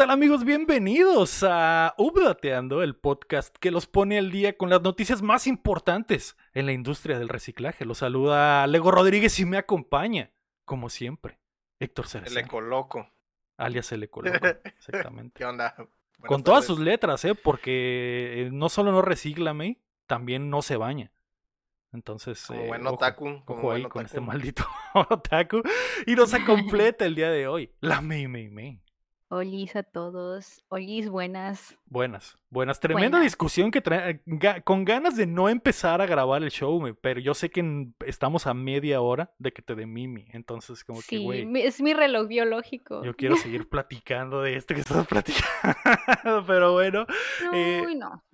¿Qué tal amigos? Bienvenidos a Updateando, el podcast que los pone al día con las noticias más importantes en la industria del reciclaje. Los saluda Lego Rodríguez y me acompaña, como siempre, Héctor Cereceda. El Ecoloco. Alias el Ecoloco, exactamente. ¿Qué onda? con todas sus letras, ¿eh? Porque eh, no solo no recicla, May, también no se baña. Entonces, Como eh, buen ojo, otaku, como ojo ahí buen con este otaku. maldito otaku. Y nos completa el día de hoy, la May May May. Olis a todos. Olis, buenas. Buenas, buenas. Tremenda Buenas. discusión que trae, ga- con ganas de no empezar a grabar el show, pero yo sé que estamos a media hora de que te dé Mimi, entonces como que, güey, es mi reloj biológico. yo quiero seguir platicando de esto que estamos platicando, pero bueno, No, eh, uy, no.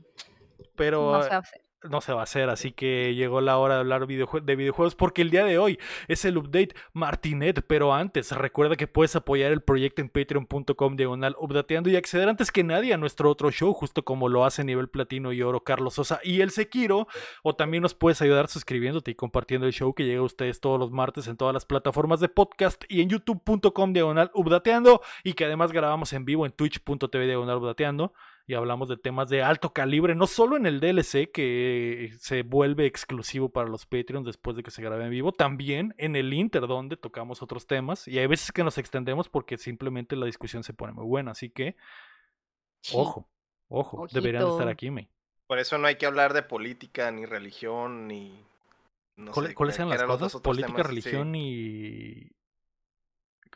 pero No se va a hacer. No se va a hacer, así que llegó la hora de hablar de videojuegos porque el día de hoy es el update Martinet, pero antes recuerda que puedes apoyar el proyecto en patreon.com diagonal updateando y acceder antes que nadie a nuestro otro show, justo como lo hace nivel platino y oro Carlos Sosa y el Sekiro, o también nos puedes ayudar suscribiéndote y compartiendo el show que llega a ustedes todos los martes en todas las plataformas de podcast y en youtube.com diagonal updateando y que además grabamos en vivo en twitch.tv diagonal updateando y hablamos de temas de alto calibre, no solo en el DLC que se vuelve exclusivo para los Patreons después de que se grabe en vivo, también en el Inter donde tocamos otros temas y hay veces que nos extendemos porque simplemente la discusión se pone muy buena, así que Sí. ojo, ojo, deberían de estar Ojito. aquí, me. Por eso no hay que hablar de política, ni religión, ni. No ¿Cuáles ¿qué eran las cosas? otros Política, temas? religión Sí. y...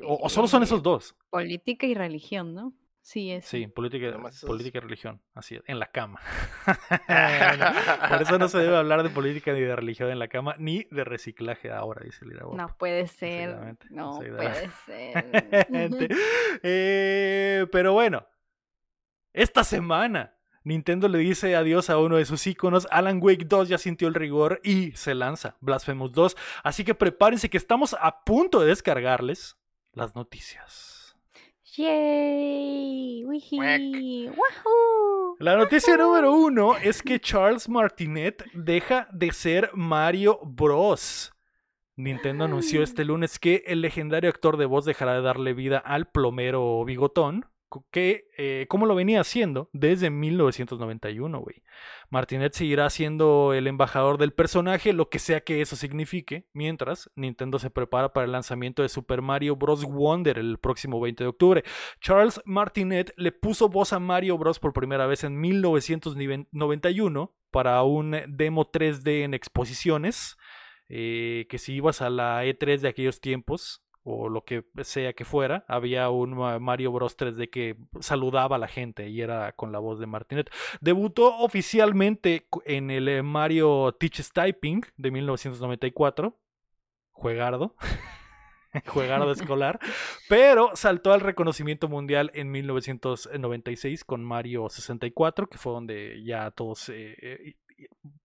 O, o solo son esos Eh, dos. Política y religión, ¿no? Sí, es. Sí, política, política y religión, así es, en la cama. Por eso no se debe hablar de política ni de religión en la cama, ni de reciclaje ahora, dice Lira Guapa. No puede ser. No puede ser. Eh, pero bueno, esta semana Nintendo le dice adiós a uno de sus iconos. Alan Wake 2 ya sintió el rigor y se lanza Blasphemous 2. Así que prepárense que estamos a punto de descargarles las noticias. Yay. Wahoo. La noticia número uno es que Charles Martinet deja de ser Mario Bros. Nintendo anunció este lunes que el legendario actor de voz dejará de darle vida al plomero bigotón, que eh, lo venía haciendo desde 1991, güey. Martinet seguirá siendo el embajador del personaje, lo que sea que eso signifique, mientras Nintendo se prepara para el lanzamiento de Super Mario Bros. Wonder el próximo 20 de octubre. Charles Martinet le puso voz a Mario Bros. por primera vez en 1991 para un demo 3D en exposiciones. eh, que si ibas a la E3 de aquellos tiempos, o lo que sea que fuera, había un Ma- Mario Bros 3D que saludaba a la gente y era con la voz de Martinet. Debutó oficialmente en el eh, Mario Teaches Typing de 1994. Juegardo. Juegardo escolar. Pero saltó al reconocimiento mundial en 1996 con Mario 64, que fue donde ya todos eh, eh,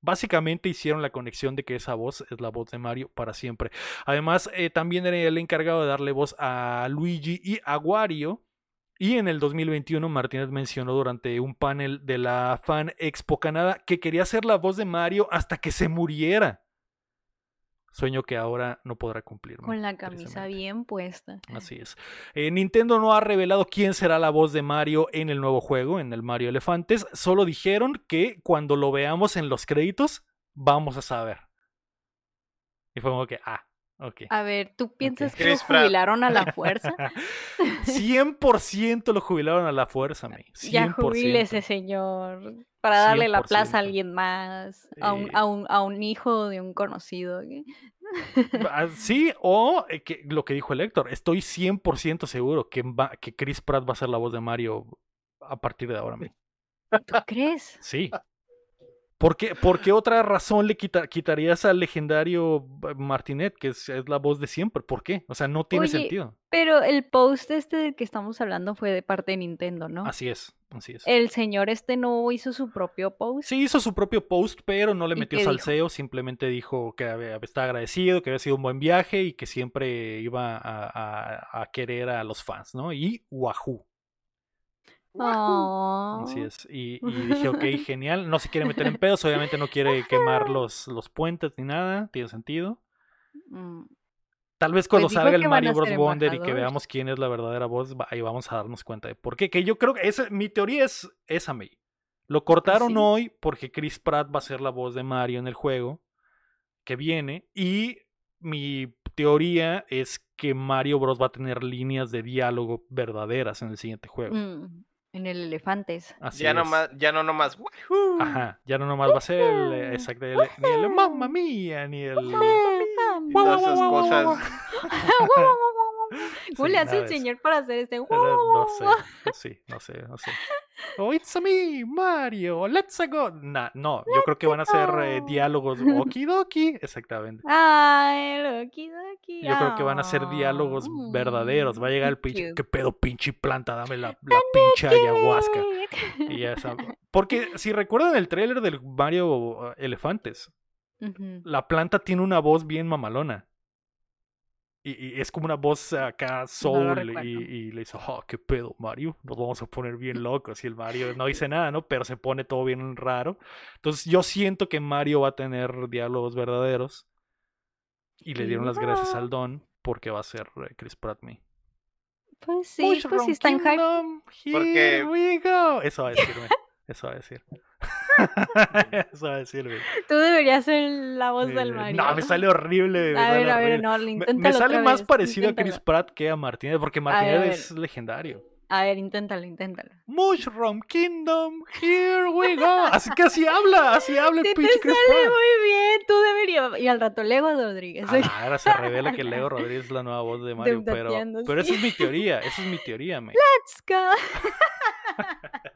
básicamente hicieron la conexión de que esa voz es la voz de Mario para siempre. Además, eh, también era el encargado de darle voz a Luigi y a Wario. Y en el 2021 Martínez mencionó durante un panel de la Fan Expo Canadá que quería ser la voz de Mario hasta que se muriera. Sueño que ahora no podrá cumplir. Con la camisa bien puesta. Así es. Eh, Nintendo no ha revelado quién será la voz de Mario en el nuevo juego, en el Mario Elefantes. Solo dijeron que cuando lo veamos en los créditos, vamos a saber. Y fue como que, ah, ok. A ver, ¿tú piensas que lo Chris Pratt. jubilaron a la fuerza? 100% lo jubilaron a la fuerza. 100%. Ya jubílese, señor. Para darle la plaza a 100%. alguien más. A un, Eh. a un, a un hijo de un conocido. Ah, Sí, o eh, que, lo que dijo el Héctor, estoy 100% seguro que, va- que Chris Pratt va a ser la voz de Mario a partir de ahora. May. ¿Tú crees? Sí. ¿Por qué, por qué otra razón le quita- quitarías al legendario eh, Martinet, que es, es la voz de siempre? ¿Por qué? O sea, no tiene Oye, sentido. Pero el post este del que estamos hablando fue de parte de Nintendo, ¿no? Así es, así es. El señor este no hizo su propio post. Sí hizo su propio post, pero no le ¿Y metió dijo? salseo, simplemente dijo que había- estaba agradecido, que había sido un buen viaje y que siempre iba a, a- a querer a los fans, ¿no? Y Wahoo, Oh. así es. Y, y dije, ok, genial, no se quiere meter en pedos, obviamente no quiere quemar los, los puentes ni nada, tiene sentido. Mm, Tal vez cuando Pues dijo salga el Mario Bros. Wonder y que veamos quién es la verdadera voz, ahí vamos a darnos cuenta de por qué. Que yo creo que esa, mi teoría es esa, May. Lo cortaron sí. hoy porque Chris Pratt va a ser la voz de Mario en el juego que viene. Y mi teoría es que Mario Bros. va a tener líneas de diálogo verdaderas en el siguiente juego. Mm, en el Elefantes. Así ya, es. no más, ya no nomás. "Wahoo". Ajá, ya no nomás va a ser el, exacto, el- ni el mamma mía, ni el... Y todas esas cosas. ¿Cómo Sí, le hace el señor para hacer este? No, no sé, no sé, no sé, Oh, it's a me, Mario, let's go. Nah, no, yo creo que van a ser eh, go. diálogos okidoki, exactamente. Ay, loki. Yo creo que van a ser diálogos Ah, verdaderos. Va a llegar el mm, pinche. ¿qué pedo, pinche planta? Dame la, la pinche ayahuasca. Y ya esa- Porque si recuerdan el tráiler del Mario eh, Elefantes, la planta tiene una voz bien mamalona. Y, y es como una voz acá soul. recuerdo. y, y le dice, oh, qué pedo, Mario. Nos vamos a poner bien locos. Y el Mario no dice nada, ¿no? Pero se pone todo bien raro. Entonces yo siento que Mario va a tener diálogos verdaderos. Y le dieron las gracias al Don porque va a ser eh, Chris Pratt me. Pues sí, pues Mushroom sí está en hype. Porque- here we go. Eso va a decirme. Eso va a decir. Eso va a decirme. Tú deberías ser la voz del Eh, Mario. No, me sale horrible. me A ver, a ver, no, Me- inténtalo Me, sale más vez, parecido a Chris inténtalo. Pratt que a Martínez, porque Martínez ver. es legendario. A ver, inténtalo, inténtalo. Mushroom Kingdom, here we go. Así que así habla, así habla el Sí pinche Chris sale Pratt. muy bien, tú deberías. Y al rato Lego Rodríguez. Ah, ahora se revela que Leo Rodríguez es la nueva voz de Mario, pero, pero esa es mi teoría, esa es mi teoría, me. Let's go.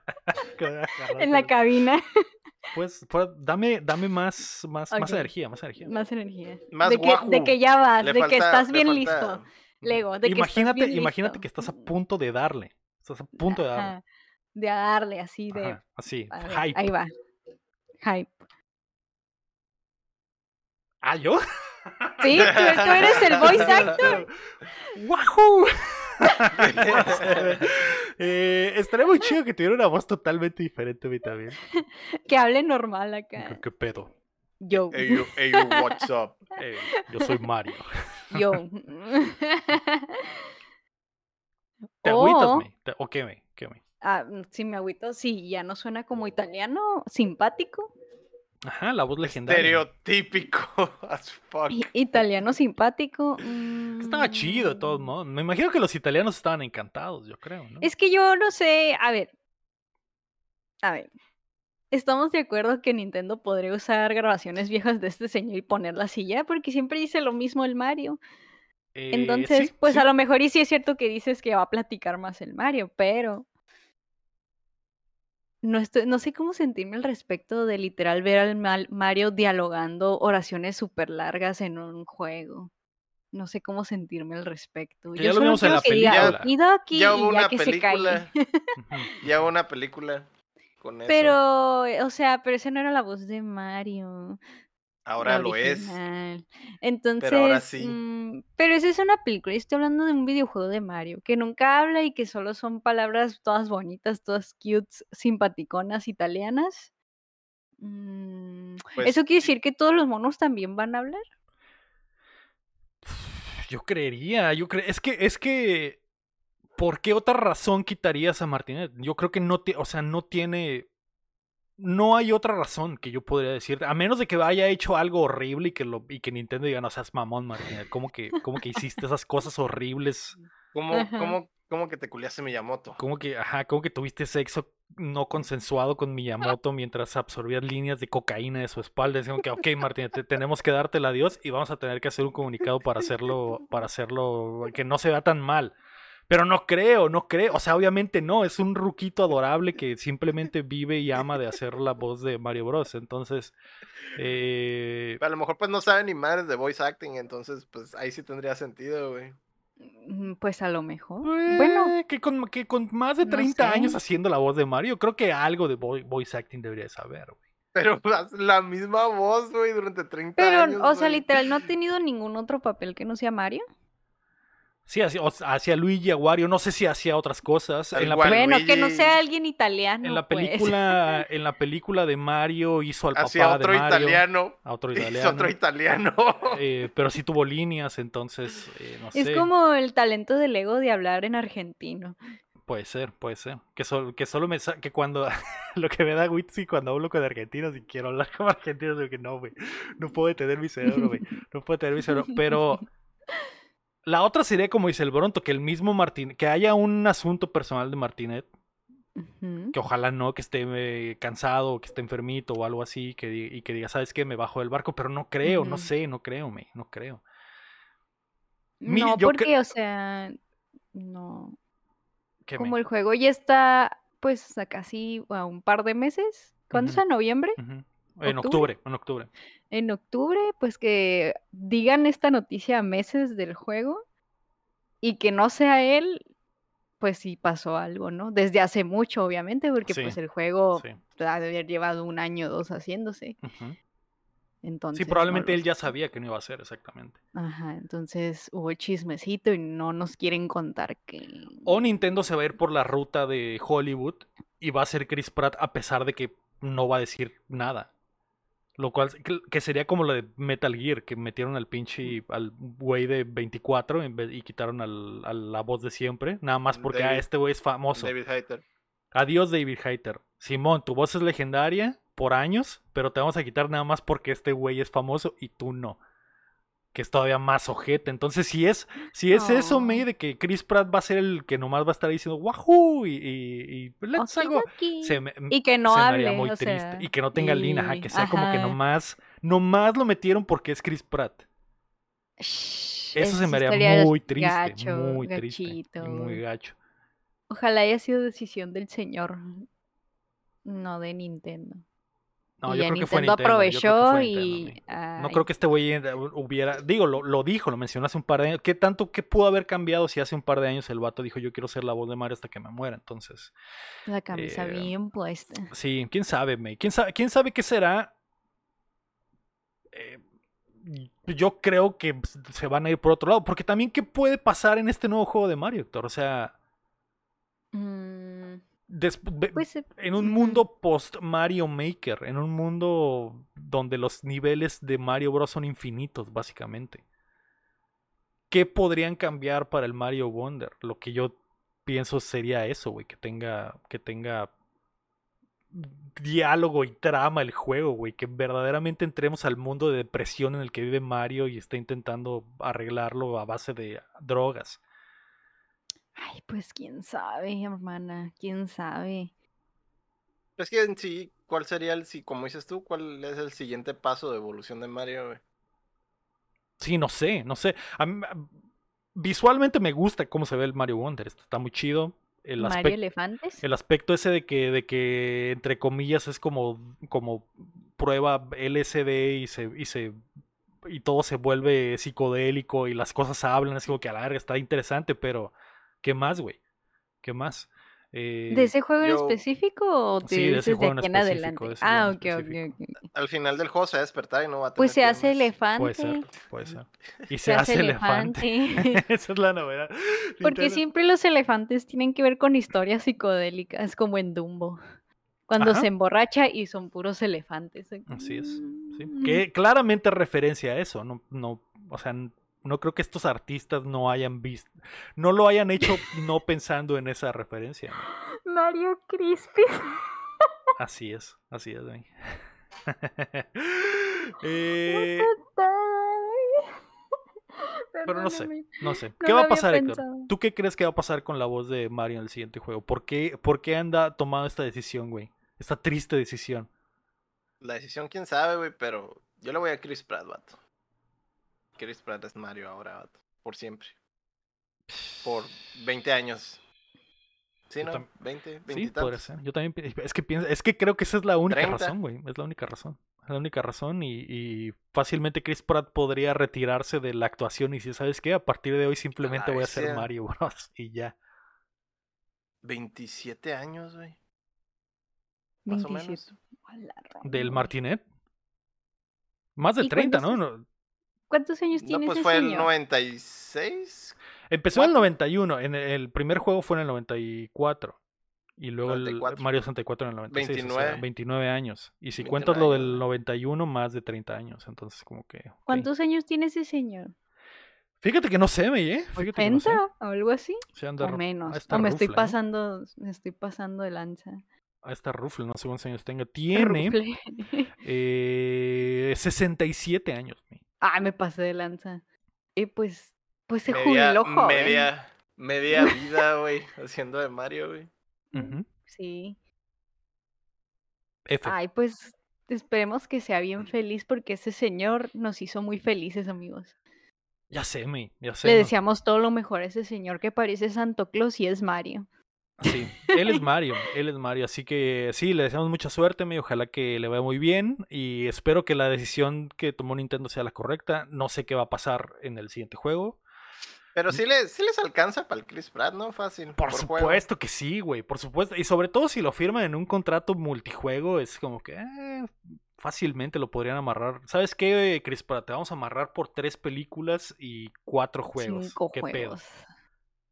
En la cabina. Pues, pues, dame, dame más, más, más Ok. energía, más energía. Más energía. Más de, que, de que ya vas, Le de que falta- estás le bien falta- listo. Lego, de que estás imagínate, bien imagínate listo. que estás a punto de darle. Estás a punto de darle. Ajá, De darle así, de. Ajá, así, ver, hype. Ahí va. Hype. ¿Ah, yo? Sí, tú, tú eres el voice actor. ¡Wahoo! eh, estaría muy chido que tuviera una voz totalmente diferente a mí también. Que hable normal ¿Qué, acá. qué pedo? Yo. Ey, yo, what's up? Yo soy Mario. Yo. ¿Te agüitas, O- me? ¿Te- ¿O qué, me? ¿Qué, me? Ah, si me agüito, sí, ya no suena como italiano, simpático. Ajá, la voz legendaria. Estereotípico as fuck. Italiano simpático. Estaba chido de todos mm, modos. Me imagino que los italianos estaban encantados, yo creo, ¿no? Es que yo no sé, a ver. A ver. Estamos de acuerdo que Nintendo podría usar grabaciones viejas de este señor y ponerlas y ya, porque siempre dice lo mismo el Mario. Eh, Entonces, sí, pues sí. a lo mejor y sí es cierto que dices que va a platicar más el Mario, pero no estoy, no sé cómo sentirme al respecto de literal ver al Mal- Mario dialogando oraciones súper largas en un juego. No sé cómo sentirme al respecto. Que Yo ya lo vimos en la película. Ya y hubo ya una que se calle. película. Ya hubo una película con eso. Pero, o sea, pero esa no era la voz de Mario. Ahora lo es. Entonces, ahora sí. mm, pero esa es una película, estoy hablando de un videojuego de Mario, que nunca habla y que solo son palabras todas bonitas, todas cute, simpaticonas, italianas. Mm, Pues, ¿Eso quiere decir que todos los monos también van a hablar? Yo creería, yo creo, es que, es que, ¿por qué otra razón quitarías a Martínez? Yo creo que no, o sea, no tiene, no hay otra razón que yo podría decirte, a menos de que haya hecho algo horrible y que lo, y que Nintendo diga, no seas mamón, Martínez, ¿cómo que, cómo que hiciste esas cosas horribles? ¿Cómo, cómo, cómo que te culiaste Miyamoto? ¿Cómo que, ajá, cómo que tuviste sexo no consensuado con Miyamoto mientras absorbías líneas de cocaína de su espalda? Decían que, ok, Martínez, te- tenemos que darte el adiós y vamos a tener que hacer un comunicado para hacerlo, para hacerlo, que no se vea tan mal. Pero no creo, no creo. O sea, obviamente no. Es un ruquito adorable que simplemente vive y ama de hacer la voz de Mario Bros. Entonces, eh, A lo mejor pues no sabe ni madres de voice acting, entonces pues ahí sí tendría sentido, güey. Mm, Pues a lo mejor. Bueno, que, con, que con más de no 30 años haciendo la voz de Mario, creo que algo de vo- voice acting debería de saber, güey. Pero haz la misma voz, güey, durante 30 pero, años. o sea, güey. literal, ¿no ha tenido ningún otro papel que no sea Mario? Sí, hacia, hacia Luigi, a Wario, no sé si hacía otras cosas. En la, Bueno, que no Luigi- sea alguien italiano. en la pues. película, en la película de Mario hizo al Hacia papá otro de Mario. italiano. A otro Es italiano. otro italiano. eh, pero sí tuvo líneas, entonces, eh, no sé. Es como el talento del ego de hablar en argentino. Puede ser, puede ser. Que, sol- que solo me sa- que cuando lo que me da Witsi cuando hablo con argentinos y quiero hablar como argentinos, digo que no, güey. No puedo detener mi cerebro, güey. No puedo detener mi cerebro. Pero la otra sería como dice el Bronto, que el mismo Martín, que haya un asunto personal de Martinet, que ojalá no, que esté eh, cansado, que esté enfermito o algo así, que, y que diga, ¿sabes qué? Me bajo del barco, pero no creo, no sé, no creo, me, no creo. Mi- No, cre- porque, o sea, no. Como me- el juego ya está, pues, a casi a un par de meses. ¿Cuándo es? ¿A noviembre? En ¿Octubre? octubre, en octubre. En octubre, pues que digan esta noticia a meses del juego y que no sea él, pues sí pasó algo, ¿no? Desde hace mucho, obviamente, porque Sí, pues el juego Sí. ha de haber llevado un año o dos haciéndose. Entonces, Sí, no probablemente él ya sabía que no iba a ser exactamente. Ajá, entonces hubo chismecito y no nos quieren contar que... O Nintendo se va a ir por la ruta de Hollywood y va a ser Chris Pratt a pesar de que no va a decir nada. Lo cual que, sería como lo de Metal Gear, que metieron al pinche al güey de 24 en vez- y quitaron al, a la voz de siempre, nada más porque ah, este güey es famoso. David Hayter. Adiós David Hayter. Simón, tu voz es legendaria por años, pero te vamos a quitar nada más porque este güey es famoso y tú no. Que es todavía más ojete. Entonces, si es, si es eso. May, de que Chris Pratt va a ser el que nomás va a estar diciendo ¡Wahoo! y, y, y let's algo. Okidoki. Se me, Y que no se me hable, haría muy o triste. sea, y que no tenga ajá, y- que sea como que nomás, nomás lo metieron porque es Chris Pratt. Shh, Eso se me haría muy triste, gacho, muy triste. y. Muy gacho. Ojalá haya sido decisión del señor, no de Nintendo. No, y yo creo que fue Nintendo Nintendo. yo creo que aprovechó fue y... Nintendo, sí. No creo que este güey eh, hubiera, digo, lo, lo dijo, lo mencionó hace un par de años. ¿Qué tanto que pudo haber cambiado si hace un par de años el vato dijo yo quiero ser la voz de Mario hasta que me muera? Entonces, La camisa eh, bien puesta. sí, quién sabe, May. ¿Quién sabe, quién sabe qué será? Eh, yo creo que se van a ir por otro lado, porque también qué puede pasar en este nuevo juego de Mario, Héctor. O sea, Mm, pues en un mundo post Mario Maker, en un mundo donde los niveles de Mario Bros son infinitos, básicamente. ¿Qué podrían cambiar para el Mario Wonder? Lo que yo pienso sería eso, güey, que tenga, que tenga diálogo y trama el juego, güey, que verdaderamente entremos al mundo de depresión en el que vive Mario y está intentando arreglarlo a base de drogas. Ay, pues quién sabe, hermana, quién sabe. Es que en sí, ¿cuál sería el, si como dices tú, cuál es el siguiente paso de evolución de Mario, güey? Sí, no sé, no sé. A mí- a- visualmente me gusta cómo se ve el Mario Wonder. Está muy chido. El, Mario aspecto Elefantes. el aspecto ese de que, de que, entre comillas, es como, como prueba LSD y se, y se y todo se vuelve psicodélico y las cosas hablan, es como que a la verga está interesante, pero ¿qué más, güey? ¿Qué más? Eh, ¿De ese juego en específico o te Sí, de ese dices de juego en aquí en específico, adelante? Ah, ok, ok, ok. Al final del juego se va a despertar y no va a tener Pues se hace elefante. puede ser, puede ser. Y se, Se hace elefante. Esa es la novedad. Porque siempre los elefantes tienen que ver con historias psicodélicas, como en Dumbo. Cuando Ajá. se emborracha y son puros elefantes. Así es. Sí. Mm. Que claramente referencia a eso. No, no, o sea, no creo que estos artistas no hayan visto, no lo hayan hecho no pensando en esa referencia. ¿no? Mario Crispy. Así es, así es. güey. Eh, pero no sé, no sé. ¿Qué va a pasar, Héctor? ¿Tú qué crees que va a pasar con la voz de Mario en el siguiente juego? ¿Por qué, por qué anda tomando esta decisión, güey? Esta triste decisión. La decisión, quién sabe, güey, pero yo le voy a Chris Pratt, vato. Chris Pratt es Mario ahora, vato. Por siempre. Por 20 años. ¿Sí, no? tam- 20, 20 Sí, y podría tantos. ser. Yo también es que pienso, es que creo que esa es la única 30. razón, güey. Es la única razón. Es la única razón y, y fácilmente Chris Pratt podría retirarse de la actuación y decir, ¿sabes qué? A partir de hoy simplemente voy a ser bestia. Mario Bros. y ya. 27 años, güey. Más o 27. menos. Del. Martinet. Más de ¿Y 30, ¿no? Cuántos No, ¿Cuántos años No, tiene pues ese fue el señor? 96. Empezó en el 91, en el, el primer juego fue en el 94. Y luego el 94. Mario 64 en el 96. o sea, 29. 29 años. Y si 29 cuentas lo del años. 91, más de 30 años. Entonces, como que. ok. ¿Cuántos años tiene ese señor? Fíjate que no sé, me ¿eh? Fíjate que no sé. ¿80 o algo así? Sí, anda O menos. O me estoy rufle, ¿no? pasando, me estoy pasando de lanza. A esta Rufle, no sé cuántos años tenga. Tiene eh, 67 años. Ay, me pasé de lanza. Y pues, pues se media, jubiló joven. media, media vida, güey, haciendo de Mario, güey. Sí. F. Ay, pues esperemos que sea bien feliz porque ese señor nos hizo muy felices, amigos. Ya sé, mi. Ya sé. Le ¿no? deseamos todo lo mejor a ese señor que parece Santo Claus y es Mario. Sí, él es Mario, él es Mario, así que sí, le deseamos mucha suerte, mi, ojalá que le vaya muy bien y espero que la decisión que tomó Nintendo sea la correcta. No sé qué va a pasar en el siguiente juego. Pero sí, le, sí les alcanza para el Chris Pratt, ¿no? Fácil. Por, juego. supuesto que sí, güey, por supuesto. Y sobre todo si lo firman en un contrato multijuego, es como que eh, fácilmente lo podrían amarrar. ¿Sabes qué, Chris Pratt? Te vamos a amarrar por tres películas y cuatro juegos. Cinco ¿Qué pedo?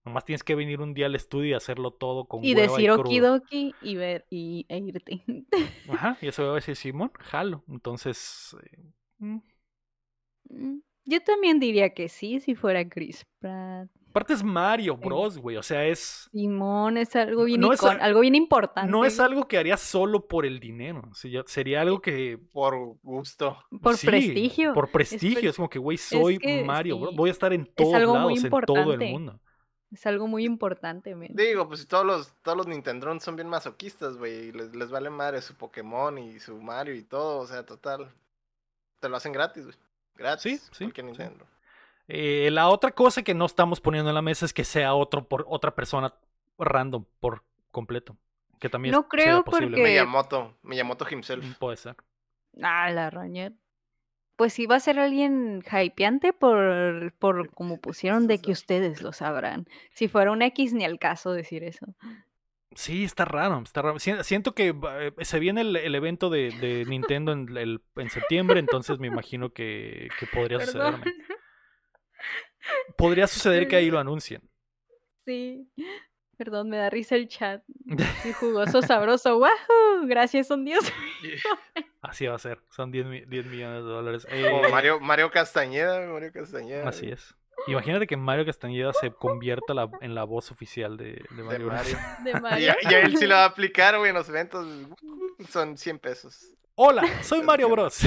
Nomás tienes que venir un día al estudio y hacerlo todo con Y hueva decir crudo. okidoki y ver y, e irte. Ajá, y eso va a decir Simón, jalo. Entonces, eh, mm. Mm, Yo también diría que sí, si fuera Chris Pratt. aparte es Mario Bros, güey. O sea, es. Simón es algo bien, No es icon- a- algo bien importante. No es algo que haría solo por el dinero. Sería algo que. Por gusto. Por sí, prestigio. Por prestigio. pre- Es, como que, güey, soy que Mario Bros. Voy a estar en todos algo muy lados, en todo el mundo. Es algo muy importante, men. Digo, pues todos los, todos los Nintendo son bien masoquistas, güey, y les, les vale madre su Pokémon y su Mario y todo, o sea, total. Te lo hacen gratis, güey. Gratis. Sí, sí, cualquier sí. Nintendo. Eh, la otra cosa que no estamos poniendo en la mesa es que sea otro por otra persona random por completo. Que también No creo posible. porque- Miyamoto, Miyamoto himself. Mm, Puede ser. Ah, la roña. Pues sí va a ser alguien hypeante por, por como pusieron de que ustedes lo sabrán. Si fuera un X, ni al caso decir eso. Sí, está raro, está raro. Sien- Siento que eh, se viene el, el evento de, de Nintendo en, el- en septiembre, entonces me imagino que, que podría Perdón. sucederme. Podría suceder que ahí lo anuncien. Sí. Perdón, me da risa el chat. Y jugoso, sabroso. ¡Wahoo! Gracias, son Dios. Así va a ser, son 10, mi- 10 millones de dólares. Como Eh, Mario, Mario Castañeda, Mario Castañeda. Así es. Imagínate que Mario Castañeda se convierta la- en la voz oficial de, Mario. Bros. Mario. De Y Mario. a, y a él sí lo va a aplicar, güey, en los eventos. Son 100 pesos. Hola, soy Mario Bros.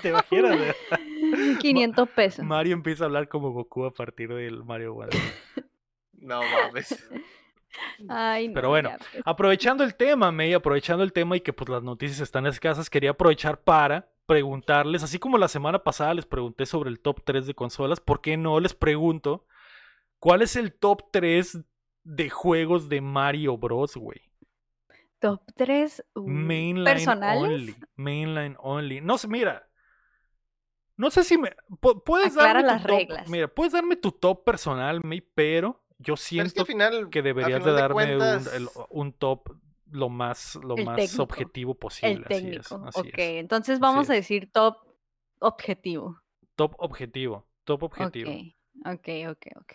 ¿Te imaginas? eh? 500 pesos. Mario empieza a hablar como Goku a partir del Mario World. No mames. Ay, no, Pero bueno, ya, pues. Aprovechando el tema, May, aprovechando el tema y que pues las noticias están escasas, quería aprovechar para preguntarles, así como la semana pasada les pregunté sobre el top 3 de consolas, ¿por qué no les pregunto cuál es el top 3 de juegos de Mario Bros, güey? Top 3 Mainline personales. only, mainline only. No sé, mira. No sé si me pu- puedes Aclara darme tu las top- reglas. Mira, puedes darme tu top personal, May, pero yo Pero es que siento al final, que a deberías de final darme un- cuentas, el- un top lo más, lo El más técnico. objetivo posible. El así es, técnico. así ok, es. entonces vamos a decir top objetivo. Top objetivo. Top objetivo. Ok, ok, ok, ok.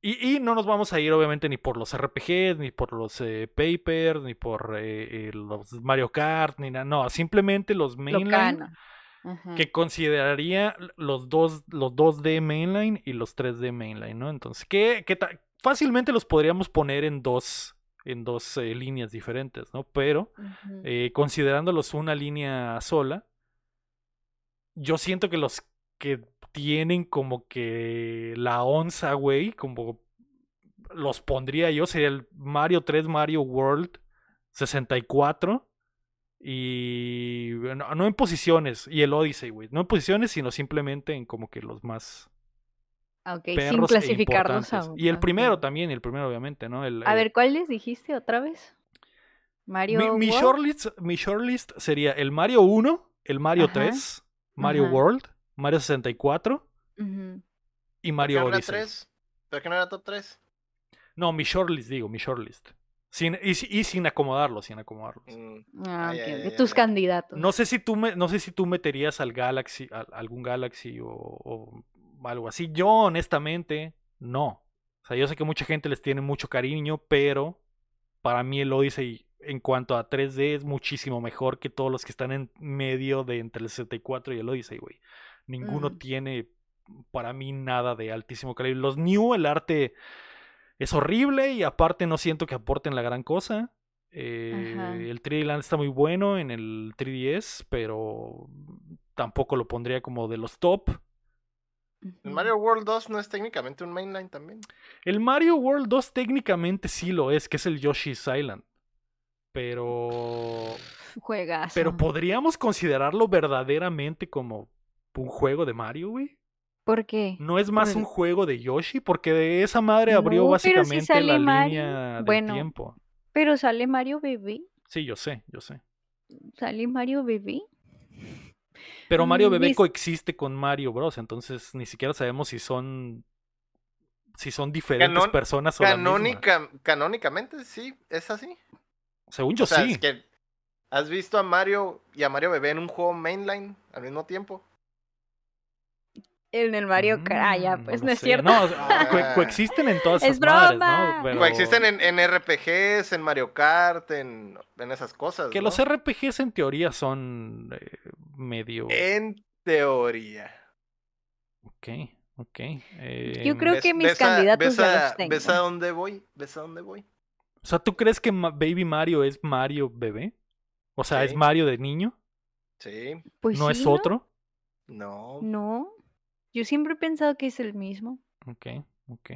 Y, y no nos vamos a ir, obviamente, ni por los RPGs, ni por los eh, papers, ni por eh, eh, los Mario Kart, ni nada. No, simplemente los Lo mainline. Ajá. que consideraría los dos, los 2D mainline y los 3D mainline, ¿no? Entonces, que ta- fácilmente los podríamos poner en dos, en dos eh, líneas diferentes, ¿no? Pero eh, considerándolos una línea sola, yo siento que los que tienen como que la onza, güey, como los pondría yo, sería el Mario 3, Mario World 64 y no, no en posiciones, y el Odyssey, güey, no en posiciones, sino simplemente en como que los más Ah, ok, sin perros e clasificarlos aún. Y el primero también, y el primero obviamente, ¿no? El, A el- ver, ¿cuál les dijiste otra vez? Mario. Mi, mi World? shortlist, mi shortlist sería el Mario 1, el Mario Ajá, 3, Mario ajá. World, Mario 64 Ujú. y ¿por Mario qué no era Odyssey. 3? ¿Por qué no era top 3? No, mi shortlist, digo, mi shortlist. Sin, y, y sin acomodarlos, sin acomodarlos. Ah, Ah, ya, ok, ya, ok, ya, Tus candidatos. No sé si tú me, no sé si tú meterías al Galaxy, a- algún Galaxy o, o algo así. Yo, honestamente, No. O sea, yo sé que mucha gente les tiene mucho cariño, pero para mí el Odyssey en cuanto a 3D es muchísimo mejor que todos los que están en medio de entre el 64 y el Odyssey, güey. Ninguno Mm. tiene para mí nada de altísimo calibre. Los New, el arte es horrible y aparte no siento que aporten la gran cosa. Eh, el 3D Land está muy bueno en el 3DS, pero tampoco lo pondría como de los top. El. Mario World 2 no es técnicamente un mainline también. El Mario World 2 técnicamente sí lo es, que es el Yoshi's Island. Pero. Juegazo. Pero podríamos considerarlo verdaderamente como un juego de Mario, güey. ¿Por qué? No es más Por- un juego de Yoshi, porque de esa madre abrió No, pero si básicamente la Mario. línea del Bueno. tiempo. Pero sale Mario Bebé. Sí, yo sé, yo sé. Sale Mario Bebé. Pero Mario Mm, Bebé mis- coexiste con Mario Bros. Entonces ni siquiera sabemos si son. Si son diferentes Canon- personas o la misma. Canónica, canónicamente, sí, es así. Según yo o sea, sí. es que has visto a Mario y a Mario Bebé en un juego mainline al mismo tiempo. En el Mario Kart. Ah, ya, Mm, pues no, es sé. cierto. No, o sea, co- coexisten en todas Es esas madres, broma. ¿no? Pero Coexisten en, en RPGs, en Mario Kart, en, en esas cosas. Que ¿no? los RPGs en teoría son eh, medio. En teoría. Ok, ok. eh, Yo creo ¿Ves- que mis ves a- candidatos ves ya a- los tengo. ¿Ves a dónde voy? ¿Ves a dónde voy? O sea, ¿tú crees que Ma- Baby Mario es Mario bebé? O sea, ¿es. Mario de niño? Sí, Pues ¿No sí, es otro? no. No. Yo siempre he pensado que es el mismo. Ok, ok.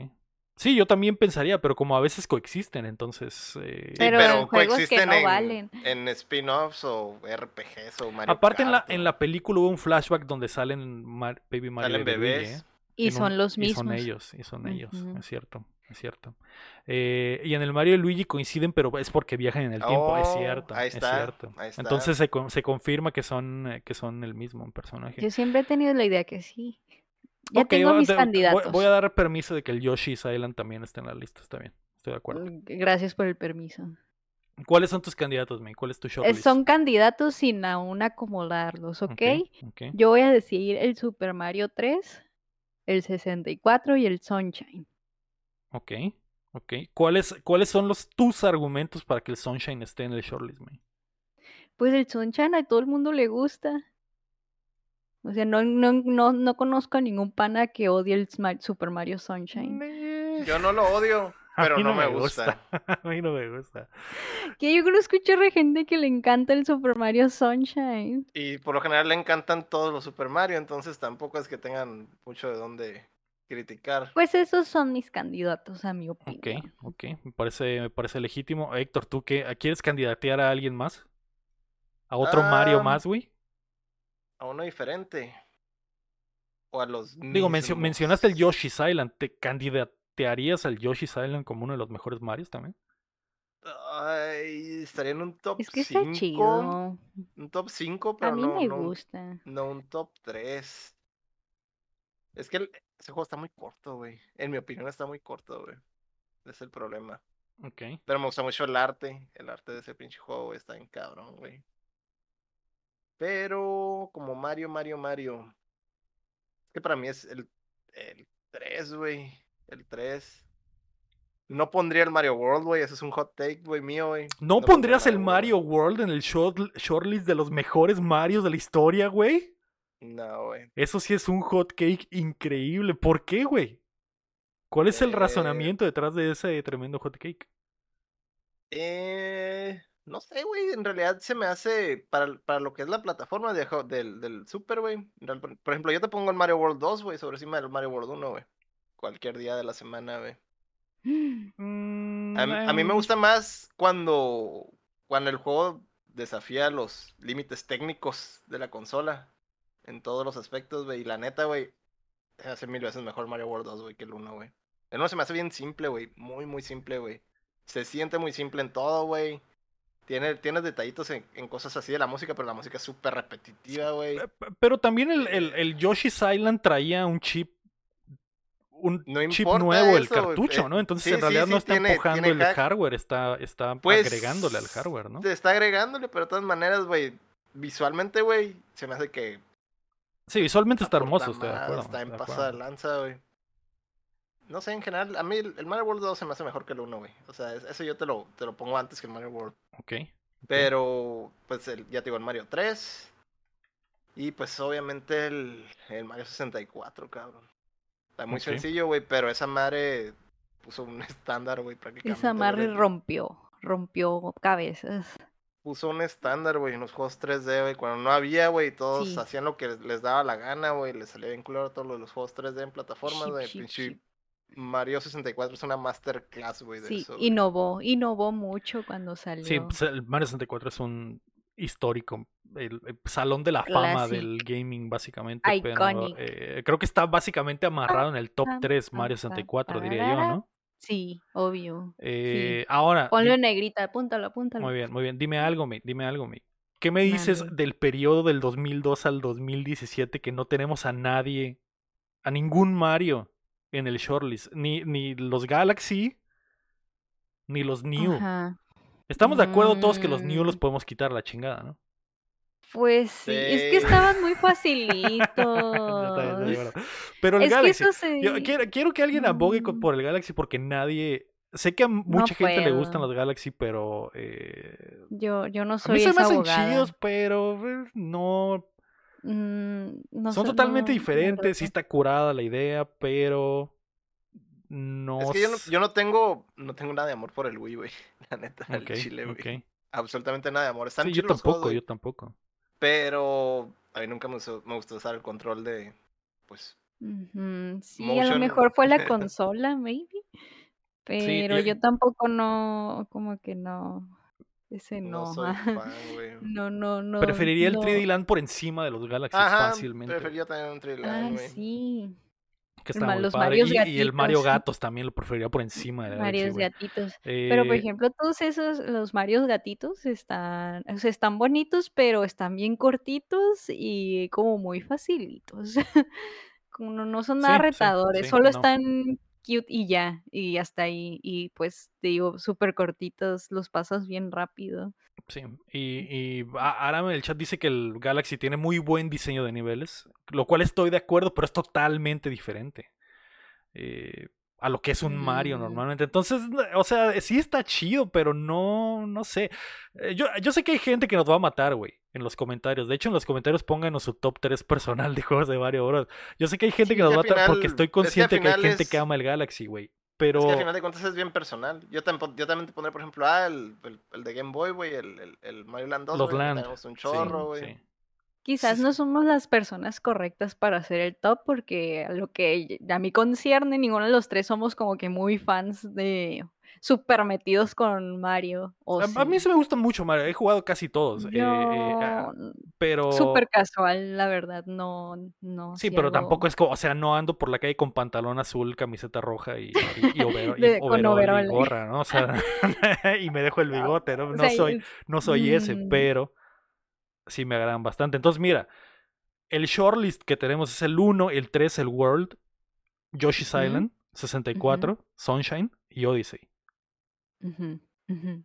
Sí, yo también pensaría, pero como a veces coexisten, entonces. eh, Sí, Pero pero, en que coexisten no en, valen. en spin-offs o RPGs o Mario Aparte, en la, en la película hubo un flashback donde salen Mar- Baby Mario salen y Luigi, bebés. ¿eh? Y en un- son los y mismos. son ellos, y son ellos, es cierto, es cierto. Eh, y en el Mario y Luigi coinciden, pero es porque viajan en el tiempo, es Oh, cierto, ahí es está, cierto. ahí está. Entonces se, con- se confirma que son, eh, que son el mismo personaje. Yo siempre he tenido la idea que sí. Ya tengo mis candidatos. Voy, a dar permiso de que el Yoshi's Island también esté en la lista, está bien, estoy de acuerdo. Mm, Gracias por el permiso. ¿Cuáles son tus candidatos, May? ¿Cuál es tu Eh, shortlist? Son candidatos sin aún acomodarlos, ¿ok? ok. Yo voy a decir el Super Mario 3, el 64 y el Sunshine. Ok, ok. ¿Cuáles, ¿Cuáles son los tus argumentos para que el Sunshine esté en el shortlist, May? Pues el Sunshine a todo el mundo le gusta. O sea, no, no, no, no conozco a ningún pana que odie el Super Mario Sunshine. Yo no lo odio, pero no, me gusta. A mí no me gusta. Que yo chorro de gente que le encanta el Super Mario Sunshine. Y por lo general le encantan todos los Super Mario, entonces tampoco es que tengan mucho de dónde criticar. Pues esos son mis candidatos, a mi Ok, opinión. ok. Me parece, me parece legítimo. Héctor, ¿tú qué? ¿Quieres candidatear a alguien más? ¿A otro Mario Ah, más, güey? A uno diferente. O a los Digo, mencio- mencionaste el. Yoshi's Island. ¿Te candidatearías al Yoshi's Island como uno de los mejores Marios también? Ay, estaría en un top Es que está 5. chido. Un top 5, A pero mí no, me no, gusta. no un top 3. Es que el- ese juego está muy corto, güey. En mi opinión está muy corto, güey. Ese Es el problema. Ok. Pero me gusta mucho el arte. El arte de ese pinche juego güey, está en cabrón, güey. Pero como Mario, Mario, Mario. Es que para mí es el, el 3, güey. El 3. No pondría el Mario World, güey. Ese es un hot take, güey, mío, güey. ¿No, pondría pondrías el Mario World. World en el short, shortlist de los mejores Marios de la historia, güey? No, güey. Eso sí es un hot cake increíble. ¿Por qué, güey? ¿Cuál es el Eh, razonamiento detrás de ese tremendo hot cake? Eh, no sé, güey. En realidad se me hace. Para, para lo que es la plataforma de, del, del Super, güey. Por ejemplo, yo te pongo el Mario World 2, güey, sobre encima del Mario World 1, güey. Cualquier día de la semana, güey. Mm, A, mí- a mí me gusta más cuando, cuando el juego desafía los límites técnicos de la consola. En todos los aspectos, güey. Y la neta, güey. Hace mil veces mejor Mario World 2, güey, que el 1, güey. El 1 se me hace bien simple, güey. Muy, muy simple, güey. Se siente muy simple en todo, güey. Tiene, tiene detallitos en, en cosas así de la música, pero la música es súper repetitiva, güey. Pe- pe- Pero también el, el, el Yoshi's Island traía un chip. Un No chip nuevo, el eso, cartucho, eh, ¿no? Entonces sí, en realidad sí, no está tiene- empujando tiene el hardware, está, está Pues, agregándole al hardware, ¿no? Está agregándole, pero de todas maneras, güey. Visualmente, güey, se me hace que Sí, visualmente está hermoso, estoy de acuerdo. Está en de pasada de lanza, güey. No sé, en general, a mí el el Mario World 2 se me hace mejor que el 1, güey. O sea, es- eso yo te lo, te lo pongo antes que el Mario World. Ok. Pero, pues, el- ya te digo, el Mario 3. Y pues, obviamente, el, el Mario 64, cabrón. Está muy sencillo, güey, pero esa madre puso un estándar, güey, prácticamente. Esa madre rompió, rompió cabezas. Puso un estándar, güey, en los juegos 3D, güey. Cuando no había, güey, todos Sí. hacían lo que les, daba la gana, güey. Les salía bien claro todo lo de los juegos 3D en plataformas, güey. Pinche. Mario 64 es una masterclass, güey, de Sí, eso. innovó, innovó mucho cuando salió. Sí, pues, el Mario 64 es un histórico, el, el salón de la fama del gaming, básicamente. Pero Iconic. eh, creo que está básicamente amarrado en el top pam, 3 pam, Mario pam, 64, diría yo. ¿no? Sí, obvio. Eh, Ahora, Ponlo en negrita, apúntalo, apúntalo. muy bien, muy bien. Dime algo, mi, dime algo, mi. ¿Qué me dices del periodo del 2002 al 2017 que no tenemos a nadie, a ningún Mario en el shortlist? Ni, ni los Galaxy, ni los New. Ajá. Estamos de acuerdo todos que los New los Mm. podemos quitar a la chingada, ¿no? Pues sí, es que estaban muy está, facilitos. acuerdo. Pero el Es que Galaxy. eso se... Yo quiero, quiero que alguien abogue Mm. por el Galaxy porque nadie. Sé que a mucha gente le gustan los Galaxy, pero. eh, Yo, yo no a soy mí se me hacen abogada. chidos, pero eh, no. Mm, no Son sé, totalmente no- no diferentes. Sí está curada la idea, pero. No. Es que yo no, yo no tengo no tengo nada de amor por el Wii, güey. La neta, Ok, chile, güey. Absolutamente nada de amor. Están Sí, yo juegos, tampoco, yo tampoco. Pero a mí nunca me gustó, me gustó usar el control de, pues, Ujú, Sí, a lo mejor fue la consola, maybe. Sí, Pero yo- yo tampoco no, como que no, ese no no, soy ah, fan, güey. no, no, no. Preferiría el no. 3D Land por encima de los Galaxy Ajá, fácilmente. prefería también un Ah, Triland, güey. sí, Que está ma- muy los padre. Y, y el Mario gatitos. Gatos también lo preferiría por encima Galaxy, Marios güey. gatitos. Pero por Eh, ejemplo, todos esos, los Marios gatitos están, o sea, están bonitos, pero están bien cortitos y como muy facilitos. Como no, no son nada Sí, sí, retadores, sí, solo no. están cute y ya, y hasta ahí. Y pues te digo, súper cortitos, los pasas bien rápido. Sí, y, y a- Aram en el chat dice que el Galaxy tiene muy buen diseño de niveles, lo cual estoy de acuerdo, pero es totalmente diferente eh, a lo que es un Mario Mm. normalmente. Entonces, o sea, sí está chido, pero no, no sé. Eh, Yo, yo sé que hay gente que nos va a matar, güey, en los comentarios. De hecho, en los comentarios pónganos su top 3 personal de juegos de Mario Bros. Yo sé que hay gente Sí, que nos va a al matar porque final- estoy es que consciente que hay final gente que es- ama el Galaxy, güey. Es Pero... que al final de cuentas es bien personal. Yo, tampo- yo también te pondré, por ejemplo, ah, el, el, el de Game Boy, güey, el, el, el Mario Land 2, Los que Land, tenemos un chorro, güey. sí. Quizás sí. no somos las personas correctas para hacer el top, porque a lo que a mí concierne, ninguno de los tres somos como que muy fans de súper metidos con Mario. O A, a mí sí. se me gustan mucho Mario, he jugado casi todos. eh, eh, ah, Yo pero súper casual, la verdad, no, no. sí, si pero tampoco es como, o sea, no ando por la calle con pantalón azul, camiseta roja y, y, y De- overol overol. gorra, ¿no? O sea, y me dejo el bigote, ¿no? O No sea, soy, es- no soy ese, mm, pero sí me agradan bastante. Entonces, mira, el shortlist que tenemos es el 1, el 3, el World, Yoshi's Island, 64, Sunshine y Odyssey. Ujú, ujú.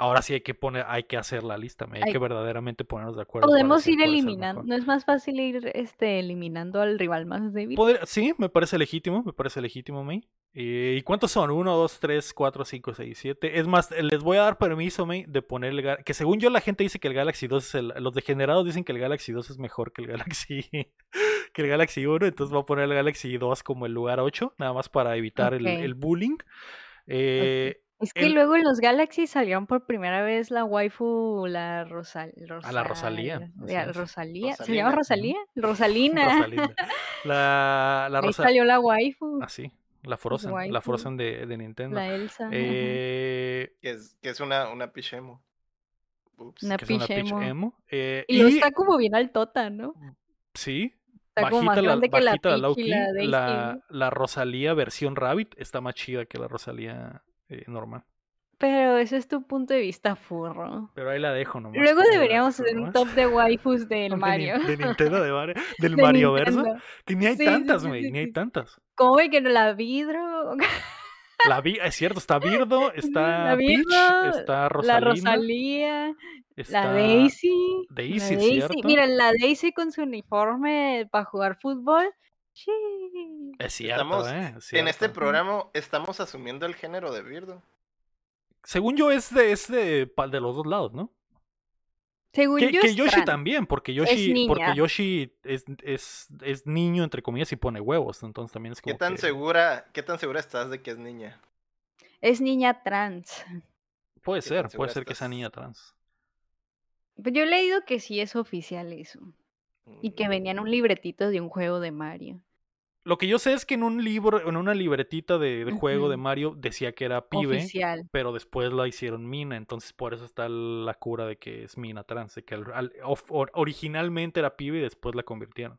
Ahora sí hay que poner, hay que hacer la lista, me hay que verdaderamente ponernos de acuerdo. para Podemos decir ir cuál es el eliminando, mejor. ¿no es más fácil ir este, eliminando al rival más débil? Sí, me parece legítimo, me parece legítimo, May. Eh, ¿Y cuántos son? 1, 2, 3, 4, 5, 6, 7. Es más, les voy a dar permiso, May, de poner el Que según yo la gente dice que el Galaxy 2 es el... Los degenerados dicen que el Galaxy 2 es mejor que el Galaxy... que el Galaxy 1. Entonces voy a poner el Galaxy 2 como el lugar 8, nada más para evitar el, Ok. el bullying. Eh, Es que el- luego en los Galaxy salieron por primera vez la waifu, la Rosal, A la Rosalía, es. Rosalía. ¿Se Rosalina. llama Rosalía? Rosalina. Rosalinda. La, la Ahí Rosa... salió la waifu, Ah, sí. La Frozen. La. Frozen de, de Nintendo. la Elsa. Eh, Que es, que es una, una pichemo. Ups. Una que es una Peach Peach emo. emo. eh, Y luego está como bien altota, ¿no? Sí, Está como más bajita la, la bajita la y la la, la Rosalía versión Rabbit está más chida que la Rosalía eh, normal. Pero ese es tu punto de vista furro. Pero ahí la dejo nomás. Luego deberíamos hacer un top de waifus De del Nin- Mario. De, Nintendo, de Mario, del De Mario Verso. Que ni hay Sí, tantas, güey, sí, ni hay tantas. ¿Cómo que no la vidro? La vi, es cierto, está Birdo, está la Peach, está la Rosalía, está la Daisy. Daisy, la cierto. Mira, la Daisy con su uniforme para jugar fútbol. Sí. Es cierto, Estamos- ¿eh? Es En este programa estamos asumiendo el género de Birdo. Según yo, es de, es de, de los dos lados, ¿no? Según Que, yo que Yoshi trans. también, porque Yoshi, porque. Yoshi es, es, es niño, entre comillas, y pone huevos. Entonces también es ¿Qué como. tan que- segura, qué tan segura estás de que es niña? Es niña trans. Puede qué tan ser, puede ser que sea niña trans. Pues yo he leído que sí es oficial eso. Y que venía en un libretito de un juego de Mario. Lo que yo sé es que en un libro, en una libretita de, de juego de. Mario decía que era pibe, Oficial. pero después la hicieron mina, entonces por eso está la cura de que es mina trans, de que al- al- of- or- originalmente era pibe y después la convirtieron.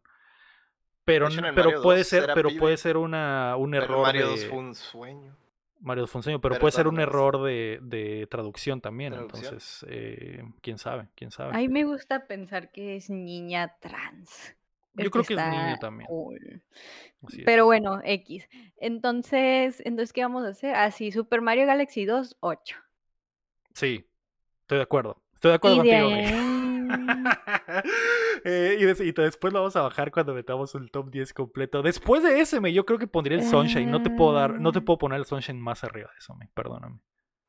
Pero, hecho, pero puede 2 ser, pero pibe. puede ser una, un Pero error Mario de 2 fue un sueño. Mario Fonseño, pero puede ser un error de, de traducción también, Traducción. entonces eh, quién sabe, quién sabe. A mí me gusta pensar que es niña trans. Yo el creo que es niña también. cool. Pero bueno, X. Entonces, entonces, ¿qué vamos a hacer? Así, Super Mario Galaxy 2, 8. Sí, estoy de acuerdo. Estoy de acuerdo Y contigo. Ahí- Eh, y, des- y después lo vamos a bajar cuando metamos el top 10 completo. Después de ese, me, yo creo que pondría el Sunshine. No te puedo dar, no te Ah. puedo poner el Sunshine más arriba de eso, me, perdóname.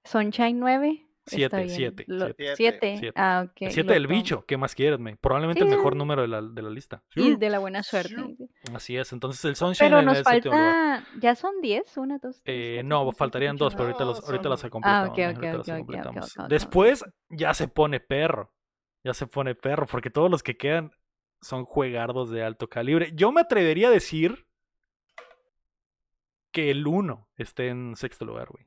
Sunshine 9. Siete, siete, siete. 7. Siete. Ah, ok. el 7 lo del bicho, ¿qué más quieres, me? Probablemente el mejor número de la, de la lista. Y de la buena suerte. Así es, entonces el Sunshine Pero en nos el falta. ¿Ya son 10? ¿Una, dos, tres, Eh, no, faltarían dos, pero ahorita, los, ahorita las son- completamos. ok, ¿no? ok, ok, ok. Después ya se pone perro. Ya se pone perro, porque todos los que quedan son juegardos de alto calibre. Yo me atrevería a decir que el 1 esté en sexto lugar, güey.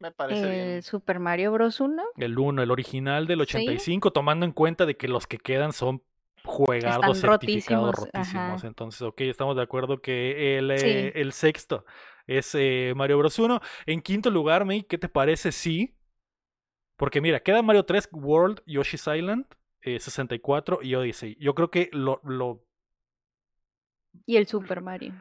Me parece bien. El Super Mario Bros. 1. El 1, el original del Sí. 85, tomando en cuenta de que los que quedan son juegardos Están certificados rotísimos, rotísimos. Entonces, ok, estamos de acuerdo que el, Sí. eh, el sexto es eh, Mario Bros. 1. En quinto lugar, May, ¿qué te parece? Sí. Porque mira, queda Mario 3 World, Yoshi's Island, eh, 64 y Odyssey. Yo creo que lo, lo Y el Super Mario.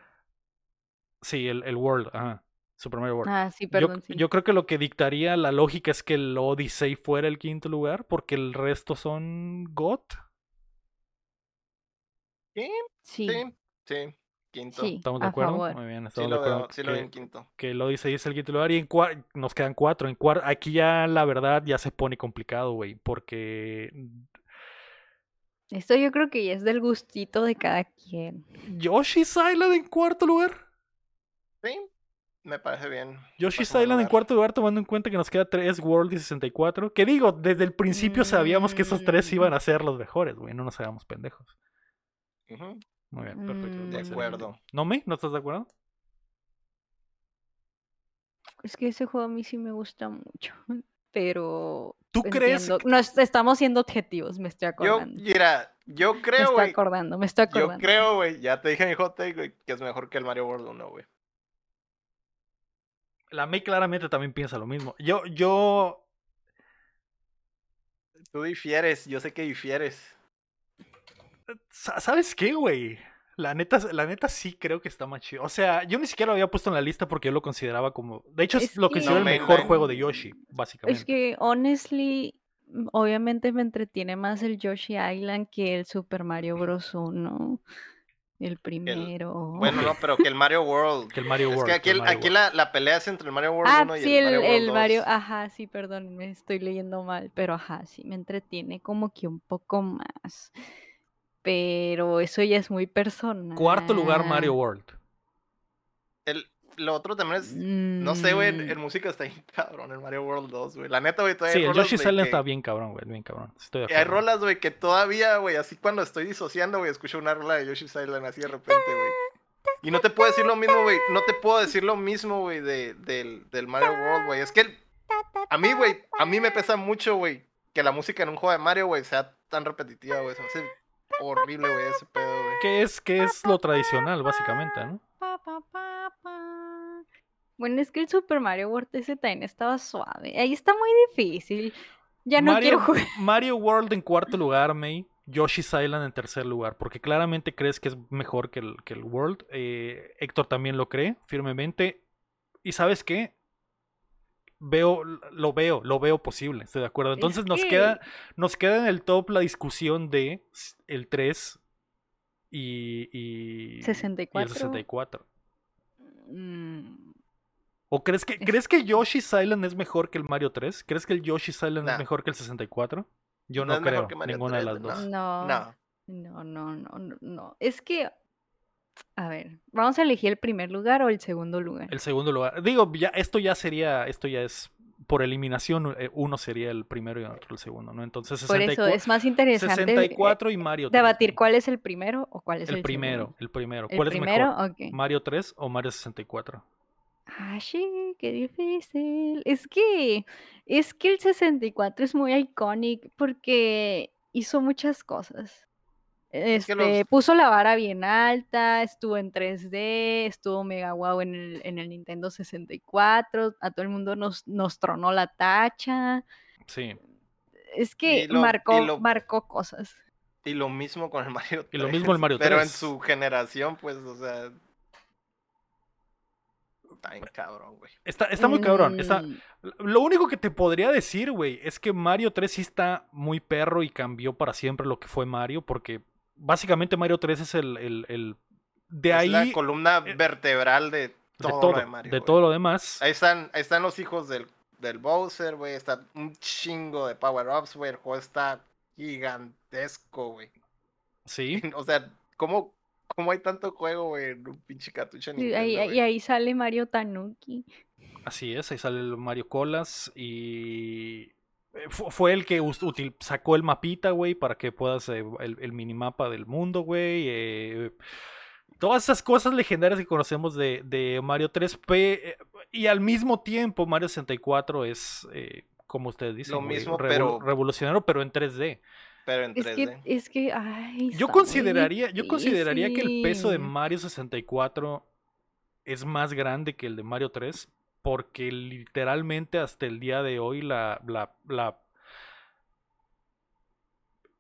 sí, el, el World, ajá. Super Mario World. Ah, sí, Yo, perdón. sí. yo creo que lo que dictaría la lógica es que el Odyssey fuera el quinto lugar, porque el resto son GOT. Sí, Sí, sí. Quinto. sí, ¿Estamos de acuerdo? favor. Muy bien, Sí estamos lo de acuerdo. veo, sí lo veo en que, quinto. que el Odyssey es el quinto lugar y en nos quedan cuatro. En cuar- aquí ya la verdad ya se pone complicado, güey, porque Esto yo creo que ya es del gustito de cada quien. Yoshi's Island en cuarto lugar. Sí, me parece bien. Yoshi's Island en cuarto lugar, tomando en cuenta que nos queda 3 World y 64. Que digo, desde el principio sabíamos que esos tres iban a ser los mejores, güey. No nos hagamos pendejos. Ujú, Muy bien, perfecto. Mm. De acuerdo. ¿No me? ¿No estás de acuerdo? Es que ese juego a mí sí me gusta mucho. Pero. ¿Tú crees que- Nos estamos siendo objetivos, me estoy Yo, acordando. mira, yo me creo, estoy güey. acordando, me estoy Yo acordando. creo, güey. Ya te dije mi hot take, güey, que es mejor que el Mario World 1, güey. La May claramente también piensa lo mismo. Yo, yo. Tú difieres, yo sé que difieres. Sa- ¿Sabes qué, güey? La neta, la neta sí creo que está más chido. O sea, yo ni siquiera lo había puesto en la lista porque yo lo consideraba como. De hecho, es, Es lo que- considero el No, mejor mainline. juego de Yoshi, básicamente. Es que, honestly, obviamente me entretiene más el Yoshi Island que el Super Mario Bros. 1. El primero. Bueno, no, pero que el Mario World. Que el Mario es World. que aquí, que el aquí World. la, la pelea es entre el Mario World Ah, 1 y sí, el, el, Mario World el 2. Mario. Ajá, sí, perdón, me estoy leyendo mal. Pero ajá, sí, me entretiene como que un poco más. Pero eso ya es muy personal. Cuarto lugar, Mario World. El, lo otro también es. No sé, güey, en, Mm, en música está bien cabrón el Mario World 2, güey. La neta, güey, todavía Sí, hay el rolas, güey, Island que- está bien cabrón, güey. Bien cabrón. Estoy de Hay acuerdo. rolas, güey, que todavía, güey, así cuando estoy disociando, güey, escucho una rola de Yoshi's Island así de repente, güey. Y no te puedo decir lo mismo, güey. No te puedo decir lo mismo, güey, de, del, del Mario World, güey. Es que el- a mí, güey, a mí me pesa mucho, güey, que la música en un juego de Mario, güey, sea tan repetitiva, güey. Se me hace horrible, güey, ese pedo, güey. Que es, que es lo tradicional, básicamente, ¿no? Bueno, es que el Super Mario World ese también estaba suave. Ahí está muy difícil. Ya no Mario, quiero jugar. Mario World en cuarto lugar, May. Yoshi's Island en tercer lugar. Porque claramente crees que es mejor que el, que el World. Eh, Héctor también lo cree firmemente. Y sabes qué? Veo, lo veo, lo veo posible, estoy de acuerdo. Es Entonces nos que- queda, nos queda en el top la discusión de el 3 y, y, y el 64. 64. Mm, ¿O crees que, Es- ¿crees que Yoshi's Island es mejor que el Mario 3? ¿Crees que el Yoshi's Island es mejor que el 64? Yo No creo ninguna de 3, las dos. no, No. no, no, no. Es que, a ver, vamos a elegir el primer lugar o el segundo lugar. El segundo lugar. Digo, ya, esto ya sería, esto ya es por eliminación, eh, uno sería el primero y otro el segundo, ¿no? Entonces Por eso 64, es más interesante eh, 64 y Mario 3. debatir cuál es el primero o cuál es el, El primero, segundo. el primero. El ¿Cuál primero, es mejor? ok. ¿Mario 3 o Mario 64? Ah, sí, qué difícil. Es que, es que el 64 es muy icónico porque hizo muchas cosas. Es que Este, los- puso la vara bien alta, estuvo en 3D, estuvo mega guau en el, en el Nintendo 64, a todo el mundo nos, nos tronó la tacha. Sí. Es que lo- marcó, lo- marcó cosas. Y lo mismo con el Mario 3. Y lo mismo el Mario Pero en 3. su generación, pues, o sea. Está bien cabrón, güey. Está, está muy cabrón. Está, Mm, Lo único que te podría decir, güey, es que Mario 3 sí está muy perro y cambió para siempre lo que fue Mario, porque básicamente Mario 3 es el... el- el- de es ahí... la columna eh, vertebral de de todo, lo de Mario. de güey. todo lo demás. Ahí están, ahí están los hijos del, del Bowser, güey. Está un chingo de power-ups, güey. El juego está gigantesco, güey. Sí. O sea, ¿cómo, cómo hay tanto juego, güey, en un pinche cartucho y ahí, y ahí sale Mario Tanuki. Así es, ahí sale el Mario Colas y eh, fu- fue el que sacó el mapita, güey, para que puedas eh, el, el minimapa del mundo, güey. eh, todas esas cosas legendarias que conocemos de, de Mario 3P eh, y al mismo tiempo Mario 64 es, eh, como ustedes dicen, Lo güey, mismo, revol- pero- revolucionario, pero en 3D. Pero en Es 3D. que, es que, ay, Yo consideraría, yo consideraría que el peso de. Mario 64 es más grande que el de Mario 3, porque literalmente hasta el día de hoy la, la, la-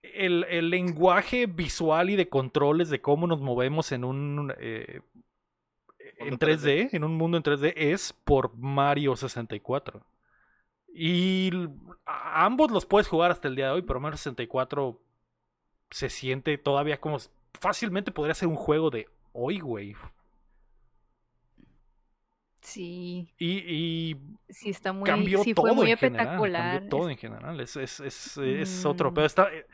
el, el lenguaje visual y de controles de cómo nos movemos en un eh, en Mundo 3D, en un mundo en 3D, es por Mario 64. Y a- ambos los puedes jugar hasta el día de hoy, pero Mario 64 se siente todavía como fácilmente podría ser un juego de hoy, güey. Sí, Y, y sí está muy, cambió sí todo fue muy en general. espectacular. Cambió todo es- en general. Es, es, es, es otro Mm. pedo. Está, eh,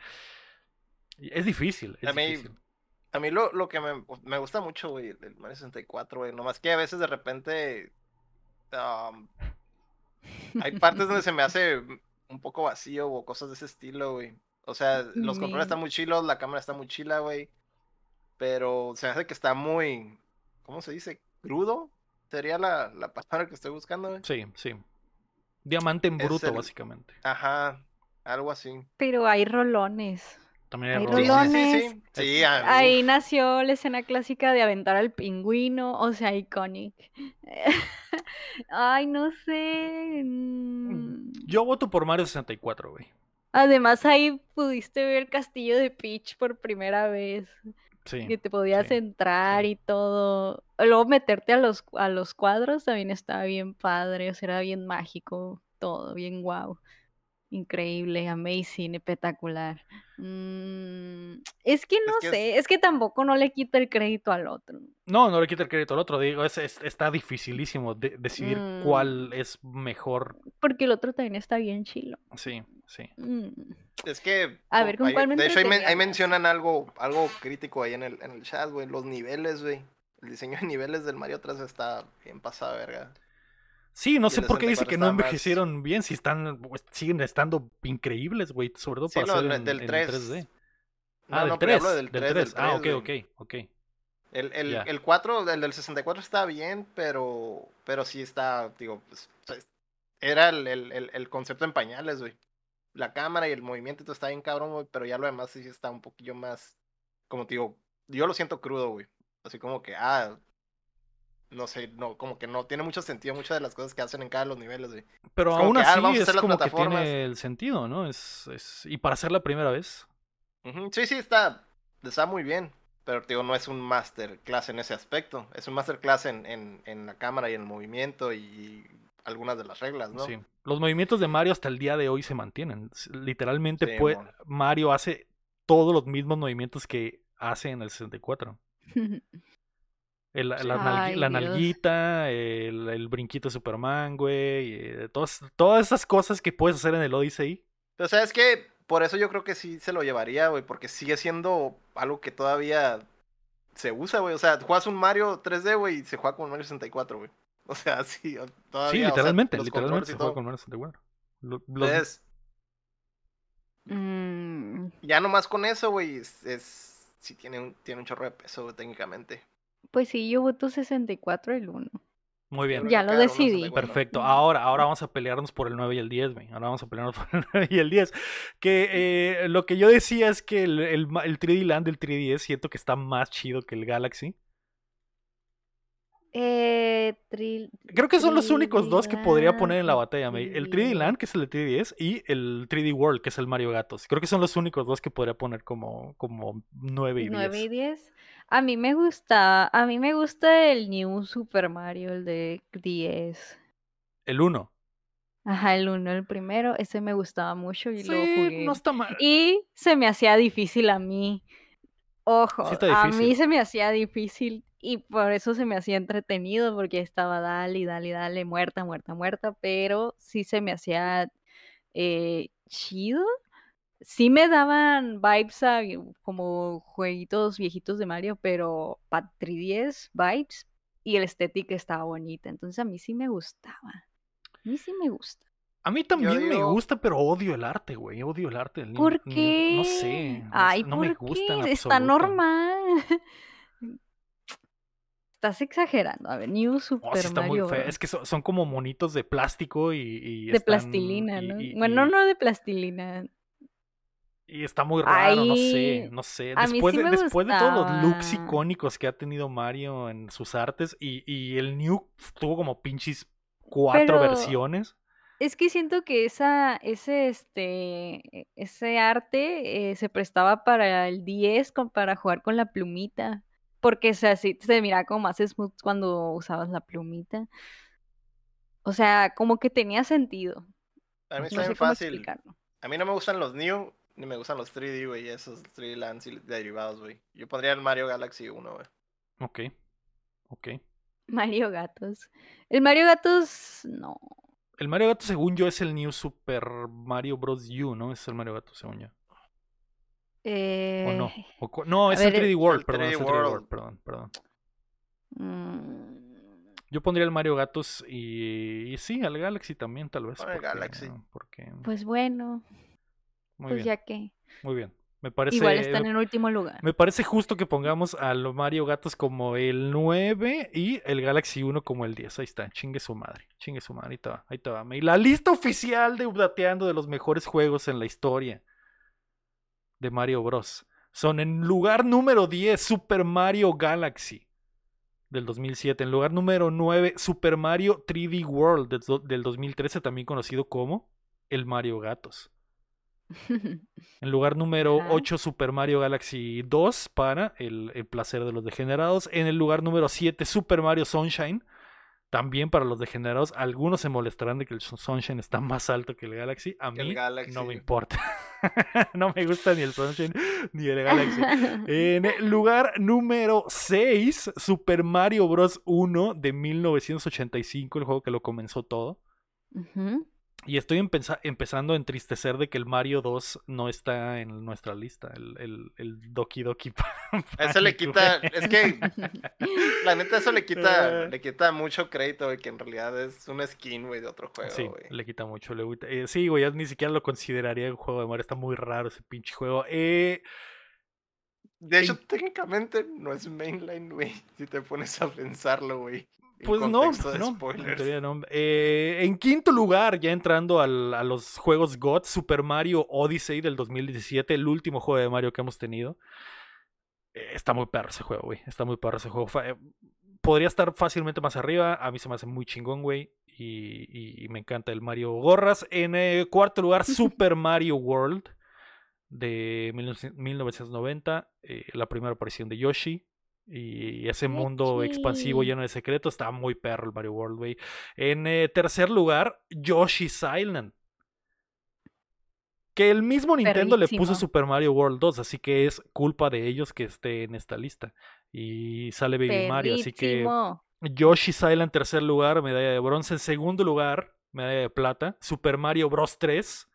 es difícil. Es A mí- difícil. A mí lo, lo que me, me gusta mucho, güey, del Mario 64, güey. Nomás que a veces de repente. am, hay partes donde se me hace un poco vacío o cosas de ese estilo, güey. O sea, los controles Me- están muy chilos, la cámara está muy chila, güey. Pero se me hace que está muy. ¿Cómo se dice? ¿Crudo? Sería la, la palabra que estoy buscando, güey. Sí, sí. Diamante en bruto, el- básicamente. Ajá, algo así. Pero hay rolones. También Hay hay Sí, sí, roles. sí, Rolones. sí. Sí, ah, Ahí nació la escena clásica de aventar al pingüino, o sea, iconic. Ay, no sé. mm. Yo voto por Mario 64, güey. Además, ahí pudiste ver el castillo de Peach por primera vez. Sí. que te podías sí, entrar sí. y todo. Luego meterte a los, a los cuadros también estaba bien padre, o sea, era bien mágico, todo, bien guau. Increíble, amazing, espectacular. Mm, es que no que sé, es que tampoco no le quita el crédito al otro. No, no le quita el crédito al otro. Digo, es, es- está dificilísimo de- decidir Mm. cuál es mejor. Porque el otro también está bien chilo. Sí, sí. Mm, Es que. A ver, ¿con cuál me De hecho, ahí, men- mencionan algo, algo crítico ahí en el, en el chat, güey. Los niveles, güey. El diseño de niveles del Mario 3 está bien pasado, verga. Sí, no sé por qué dice 64 que no está más- envejecieron bien si están pues, siguen estando increíbles, güey, sobre todo Sí, para no, en, del en 3. 3D. No, ah, no, del pero 3, hablo del 3, del Ah, ok, 3, ok, ok. El, el, Ya. el 4, el del 64 está bien, pero, pero sí está, digo, pues, pues, era el, el, el, concepto en pañales, güey. La cámara y el movimiento está bien cabrón, güey, pero ya lo demás sí está un poquillo más, como te digo, yo lo siento crudo, güey. Así como que, ah, no sé, no, como que no tiene mucho sentido muchas de las cosas que hacen en cada los niveles, güey. Pero Es aún que, ah, así es como que tiene el sentido, ¿no? Es, es... Y para ser la primera vez. Sí, sí, está, está muy bien, pero digo, no es un masterclass en ese aspecto. Es un masterclass en, en, en la cámara y en el movimiento y algunas de las reglas, ¿no? Sí. Los movimientos de Mario hasta el día de hoy se mantienen. Literalmente Sí, puede-. Mario hace todos los mismos movimientos que hace en el 64. El- la, Ay, la nalguita, el, el brinquito de Superman, güey, eh, todas, todas esas cosas que puedes hacer en el Odyssey. Pero sabes que por eso yo creo que sí se lo llevaría, güey, porque sigue siendo algo que todavía se usa, güey. O sea, juegas un Mario 3D, güey, y se juega con Mario 64, güey. O sea, sí, o- todavía. Sí, o sea, literalmente, literalmente se juega con Mario 64. Lo- los- Entonces, Mm, ya nomás con eso, güey, es, es- sí tiene un, tiene un chorro de peso, técnicamente. Pues sí, yo voto 64 el 1. muy bien. Ya lo decidí. 64. Perfecto. Ahora, ahora vamos a pelearnos por el 9 y el 10, güey. Ahora vamos a pelearnos por el 9 y el 10. Que eh, lo que yo decía es que el, el, el 3D Land del 3DS siento que está más chido que el Galaxy. Eh, tril- Creo que son los únicos dos que podría poner en la 3D batalla, May. El 3D 3D. Land, que es el de 3DS, y el 3D World, que es el Mario Gatos. Creo que son los únicos dos que podría poner como, como 9 y 10. 9 y 10. A mí me gusta, a mí me gusta el New Super Mario, el de 10. El 1. Ajá, el 1, el primero, ese me gustaba mucho y lo Sí, jugué. no está mal. Y se me hacía difícil a mí. Ojo, a mí se me hacía difícil y por eso se me hacía entretenido porque estaba dale, dale, dale, muerta, muerta, muerta, pero sí se me hacía eh, chido. Sí me daban vibes a como jueguitos viejitos de Mario, pero para 3DS vibes y el estética estaba bonita, entonces a mí sí me gustaba. A mí sí me gusta. A mí también me gusta, pero odio el arte, güey. Odio el arte del ¿Por qué? No sé. no sé, Ay, no ¿por me gusta en qué? Está normal. Estás exagerando. A ver, New sí Super está muy Mario feo. Bros. Es que son, son como monitos de plástico y. y de están- plastilina, y- ¿no? y- bueno, y- no de plastilina. Y está muy raro, no sé, no sé. Después, sí de, después de todos los looks icónicos que ha tenido Mario en sus artes y, y el New tuvo como pinches cuatro Pero- versiones. Es que siento que esa, ese, este, ese arte eh, se prestaba para el 10 con- para jugar con la plumita. Porque o sea, sí, se miraba como más smooth cuando usabas la plumita. O sea, como que tenía sentido. A mí No está bien fácil. explicarlo. A mí no me gustan los New, ni me gustan los 3D, güey, esos 3D Lands y derivados, güey. Yo pondría el Mario Galaxy 1, güey. Ok, ok. Mario Gatos. El Mario Gatos, no. El Mario Gato, según yo, es el New Super Mario Bros. U, ¿no? Es el Mario Gato, según yo. ¿O no? Eh, ¿O cu- no, es el ver, 3D World, el perdón, es 3D el 3D World, World. perdón, perdón. mm, Yo pondría el Mario Gatos y, y sí, al Galaxy también, tal vez. Porque- Galaxy. Porque, pues bueno, muy pues bien, ya que. muy bien. Me parece, Igual están en último lugar. me parece justo que pongamos al Mario Gatos como el 9 y el Galaxy 1 como el 10. Ahí está, chingue su madre, chingue su madre. Ahí te va, ahí te va. Y la lista oficial de Updateando de los mejores juegos en la historia de Mario Bros. Son en lugar número 10 Super Mario Galaxy del 2007. En lugar número 9 Super Mario 3D World del 2013, también conocido como el Mario Gatos. En lugar número Ajá. 8, Super Mario Galaxy 2 para el, el placer de los degenerados. En el lugar número 7, Super Mario Sunshine. También para los degenerados. Algunos se molestarán de que el Sunshine está más alto que el Galaxy. A mí Galaxy. no me importa. no me gusta ni el Sunshine ni el Galaxy. En el lugar número 6, Super Mario Bros. 1 de 1985, el juego que lo comenzó todo. Ujú. Y estoy empeza- empezando a entristecer de que el Mario 2 no está en nuestra lista, el, el, el Doki Doki Eso le quita, es que la neta eso le quita, le quita mucho crédito, güey, que en realidad es un skin, güey, de otro juego, Sí, güey. le quita mucho. Le quita- eh, sí, güey, ya ni siquiera lo consideraría un juego de Mario. Está muy raro ese pinche juego. Eh, De hecho, técnicamente no es mainline, güey, si te pones a pensarlo, güey. Pues no, no, en spoilers. teoría no. Eh, en quinto lugar, ya entrando al- a los juegos God, Super Mario Odyssey del 2017, el último juego de Mario que hemos tenido. Eh, está muy perro ese juego, güey. Está muy perro ese juego. Fa- eh, podría estar fácilmente más arriba. A mí se me hace muy chingón, güey. Y, y- y me encanta el Mario Gorras. En eh, cuarto lugar, Super Mario World de 19- 1990. eh, la primera aparición de Yoshi. Y ese mundo expansivo lleno de secretos. Está muy perro el Mario World, güey. En eh, tercer lugar, Yoshi's Island. Que el mismo Nintendo le puso. Super Mario World 2, así que es culpa de ellos que esté en esta lista. Y sale Baby Mario, así que. Yoshi's Island en tercer lugar, medalla de bronce. En segundo lugar, medalla de plata. Super Mario Bros. 3,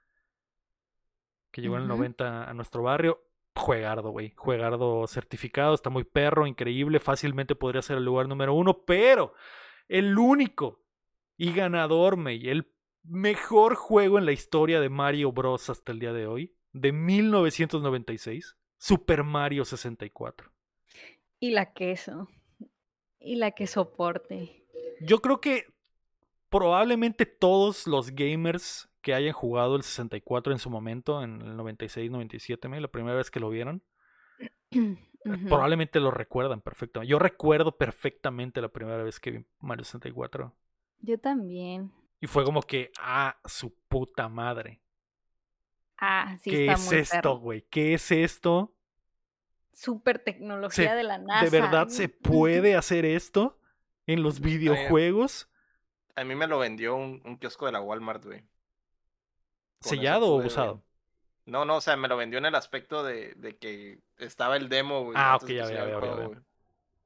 que llegó en el Ujú. 90 a nuestro barrio. Juegardo, güey. Juegardo certificado, está muy perro, increíble. Fácilmente podría ser el lugar número uno, pero el único y ganador, May, el mejor juego en la historia de Mario Bros. hasta el día de hoy, de 1996, Super Mario 64. Y la queso. Y la que soporte. Yo creo que probablemente todos los gamers que hayan jugado el 64 en su momento, en el 96-97, May, la primera vez que lo vieron, eh, probablemente lo recuerdan perfectamente. Yo recuerdo perfectamente la primera vez que vi Mario 64. Yo también. Y fue como que, ah, su puta madre. Ah, sí ¿Qué está es muy esto, güey? ¿Qué es esto? Super tecnología Se- de la NASA. ¿De verdad se puede hacer esto en los videojuegos? A mí me lo vendió un, un kiosco de la Walmart, güey. ¿Sellado o usado? No, no, o sea, me lo vendió en el aspecto de, de que estaba el demo, güey. Ah, ok, ya veo, el ya veo, ya.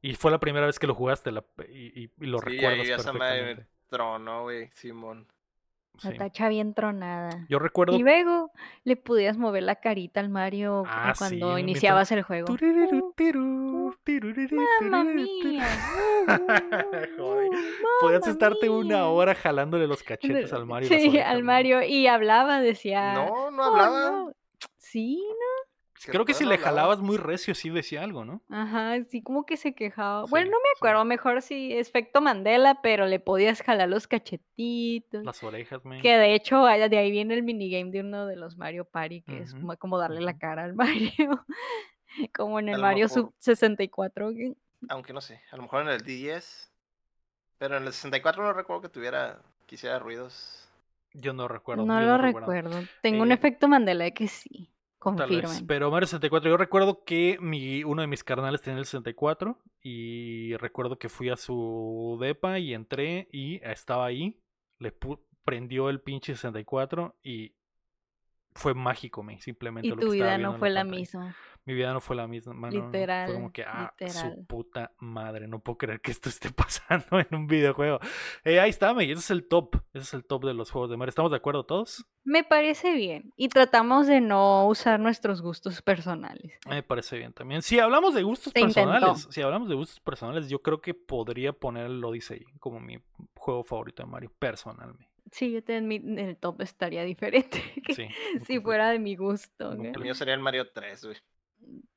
Y fue la primera vez que lo jugaste la- y, y- y lo Sí, recuerdas esa madre perfectamente. tronó, güey, Simón. La Sí. tacha bien tronada. Yo recuerdo Y luego le podías mover la carita al Mario Ah, cuando sí, mientras- iniciabas el juego. Tururú, tirú, tururú, Mamma tururú, mía. Joder. Uh, Podías estarte una hora jalándole los cachetes al Mario. Sí, al. Mario. Y hablaba, decía. No, no "Oh, hablaba. no". Sí, Creo que si le jalabas muy recio sí decía algo, ¿no? ajá, sí, como que se quejaba. Sí, Bueno, no me sí. acuerdo, mejor sí, efecto Mandela, pero le podías jalar los cachetitos. Las orejas, man. Que de hecho, de ahí viene el minigame de uno de los Mario Party, que es como, como darle la cara al Mario. Como en el Mario mejor- Sub 64. que- Aunque no sé, a lo mejor en el 10. Pero en el 64 no recuerdo que tuviera, que hiciera ruidos. Yo no recuerdo. No yo lo recuerdo. recuerdo. Tengo un Eh, efecto Mandela de que sí. Tal vez, Confirmen. Pero Mario 64, yo recuerdo que mi, uno de mis carnales tenía el 64 y recuerdo que fui a su depa y entré y estaba ahí, le prendió el pinche 64 y fue mágico, me, simplemente Y lo tu vida no fue la misma. Mi vida no fue la misma, mano, no, Fue Literal, como que, ah, su literal. puta madre, no puedo creer que esto esté pasando en un videojuego. Eh, ahí está, me, ese es el top, ese es el top de los juegos de Mario. ¿Estamos de acuerdo todos? Me parece bien. Y tratamos de no usar nuestros gustos personales. Me parece bien también. Si hablamos de gustos Se intentó. personales, si hablamos de gustos personales, yo creo que podría poner el Odyssey como mi juego favorito de Mario, personalmente. Sí, yo también en el top estaría diferente que Sí. si fuera de mi gusto. El mío sería el Mario 3, güey.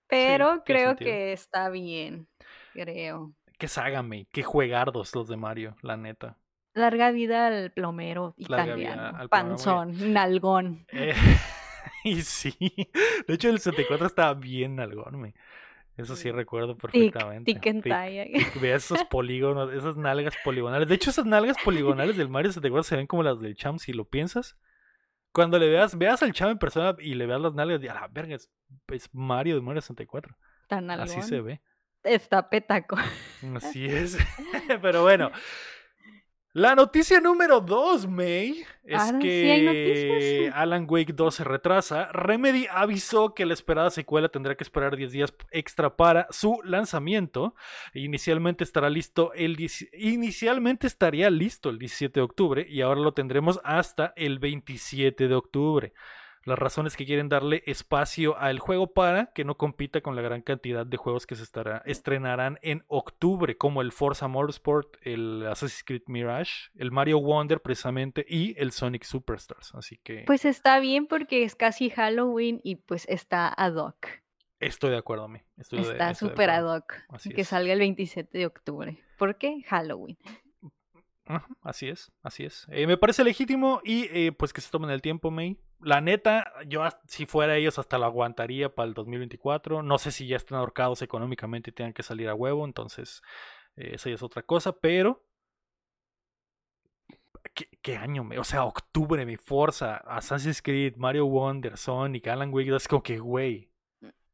Pero tiene creo que está bien. Creo. Qué ságame, qué juegardos los de Mario, la neta. Larga vida al plomero italiano. al plomero, panzón, nalgón. Eh, y sí, de hecho el 64 estaba bien algón, me. Eso sí recuerdo perfectamente. tic Veas esos polígonos, esas nalgas poligonales. De hecho, esas nalgas poligonales del Mario 64 se ven como las del Cham, si lo piensas. Cuando le veas, veas al Cham en persona y le veas las nalgas, y a la verga, es, es Mario de Mario 64. Tan Así se ve. Está petaco. Así es. Pero bueno. La noticia número 2, May, es Ahora que. Alan Wake 2 se retrasa. Remedy avisó que la esperada secuela tendrá que esperar 10 días extra para su lanzamiento. Inicialmente estará listo el 10 inicialmente estaría listo el 17 de octubre y ahora lo tendremos hasta el 27 de octubre. Las razones que quieren darle espacio al juego para que no compita con la gran cantidad de juegos que se estará, estrenarán en octubre, como el Forza Motorsport, el Assassin's Creed Mirage, el Mario Wonder precisamente y el Sonic Superstars. Así que Pues está bien porque es casi Halloween y pues está ad hoc. estoy de acuerdo. Estoy de- Está súper ad hoc. Así que es. salga el 27 de octubre. ¿Por qué? Halloween. Así es, así es. Eh, me parece legítimo y eh, pues que se tomen el tiempo, May. La neta, yo si fuera ellos hasta lo aguantaría para el 2024. No sé si ya están ahorcados económicamente y tengan que salir a huevo, entonces eh, esa ya es otra cosa, pero... ¿Qué, qué año? me- O sea, octubre, mi Forza, Assassin's Creed, Mario Wonder, Sonic, Alan Wake, es como que, güey,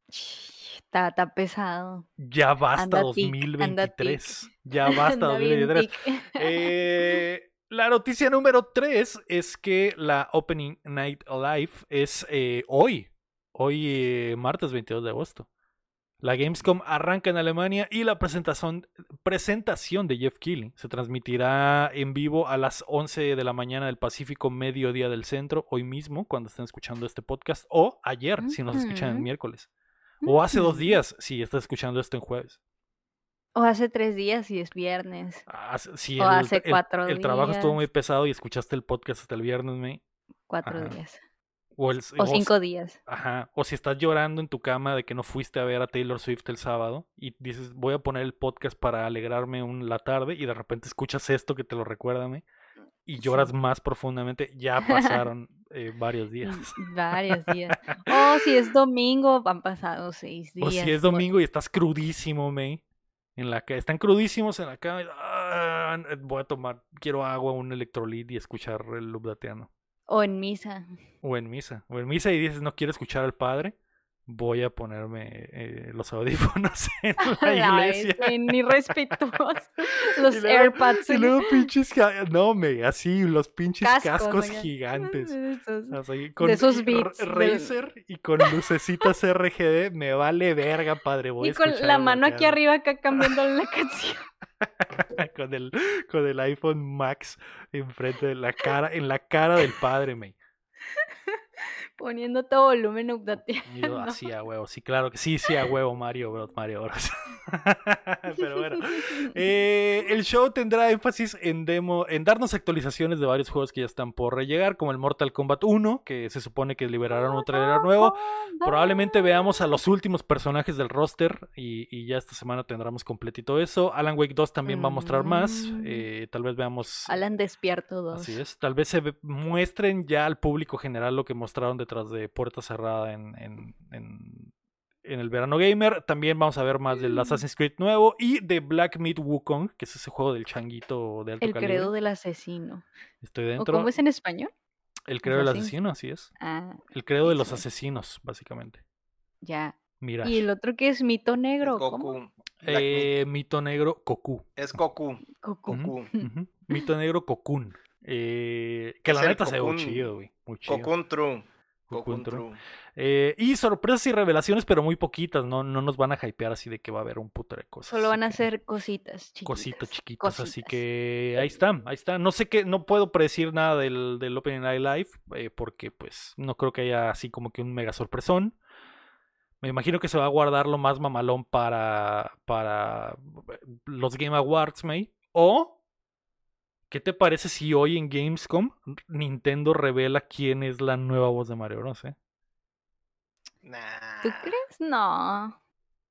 Está, pesado. ya basta Anda tic, anda tic. 2023. Ya basta Anda bien 2023. tic. Eh, La noticia número 3 es que la Opening Night Live es eh, hoy. Hoy, eh, martes 22 de agosto. La Gamescom arranca en Alemania y la presentación, presentación de Jeff Keighley se transmitirá en vivo a las 11 de la mañana del Pacífico, mediodía del centro, hoy mismo, cuando estén escuchando este podcast, o ayer, si nos escuchan el miércoles, o hace dos Ujú. días, si estás escuchando esto en jueves. O hace tres días y es viernes. Ah, O el, hace el- cuatro el trabajo estuvo días. muy pesado y escuchaste el podcast hasta el viernes, me, Cuatro Ajá. días. o, el, O o cinco días. Ajá. O si estás llorando en tu cama de que no fuiste a ver a Taylor Swift el sábado y dices, voy a poner el podcast para alegrarme un, la tarde y de repente escuchas esto que te lo recuerda me, y lloras Sí. más profundamente, ya pasaron eh, varios días. Varios días. O si es domingo, han pasado seis días. O si es domingo y estás crudísimo, me. En la ca- están crudísimos en la cama. "Ah, voy a tomar, quiero agua, un electrolit y escuchar el Lubdateano. O en misa. O en misa. O en misa y dices, no quiero escuchar al padre. Voy a ponerme eh, los audífonos en la iglesia. ni respetuosos. Los Y luego- AirPods. Y luego pinches, no, me, así, los pinches Cascos, gigantes. Esos. Así, con esos r- beats Razer y con lucecitas RGB, me vale verga, padre. Voy Y con la mano aquí arriba acá cambiándole la canción. con el con el iPhone Max enfrente de la cara en la cara del padre me Poniendo todo volumen updateando. así a huevo sí claro que sí sí a huevo Mario Bros Mario Bros pero bueno eh, el show tendrá énfasis en demo en darnos actualizaciones de varios juegos que ya están por llegar como el Mortal Kombat 1 que se supone que liberaron un trailer nuevo Probablemente veamos a los últimos personajes del roster y, y ya esta semana tendremos completito eso. Alan Wake 2 también va a mostrar más. Mm. eh, tal vez veamos. Alan Despierto 2. Así es. Tal vez se muestren ya al público general lo que mostraron detrás de puerta cerrada en, en, en- en el verano gamer. También vamos a ver más del Mm. Assassin's Creed nuevo y de Black Myth Wukong, que es ese juego del changuito de alto El calibre. credo del asesino. Estoy ¿O dentro. cómo es en español? El credo del asesino, así es. Ah, El credo de los asesinos, básicamente. ya. Mira. Y el otro que es mito negro. Goku. Eh, mito negro, Goku. Es Goku. Goku. Mito negro Cocoon. Eh, que Es la neta se ve muy chido, güey. Muy chido. Cocoon True. Cocoon True. Eh, y sorpresas y revelaciones, pero muy poquitas. No, no nos van a hypear así de que va a haber un puto de cosas. Solo van a que- ser cositas chiquitas. Cositas chiquitas, así que ahí está, ahí está. No sé qué, no puedo predecir nada del, del Opening Night Live, eh, porque pues no creo que haya así como que un mega sorpresón. Me imagino que se va a guardar lo más mamalón para, para los Game Awards, May. O, ¿qué te parece si hoy en Gamescom Nintendo revela quién es la nueva voz de Mario Bros? eh? Nah. ¿Tú crees? No.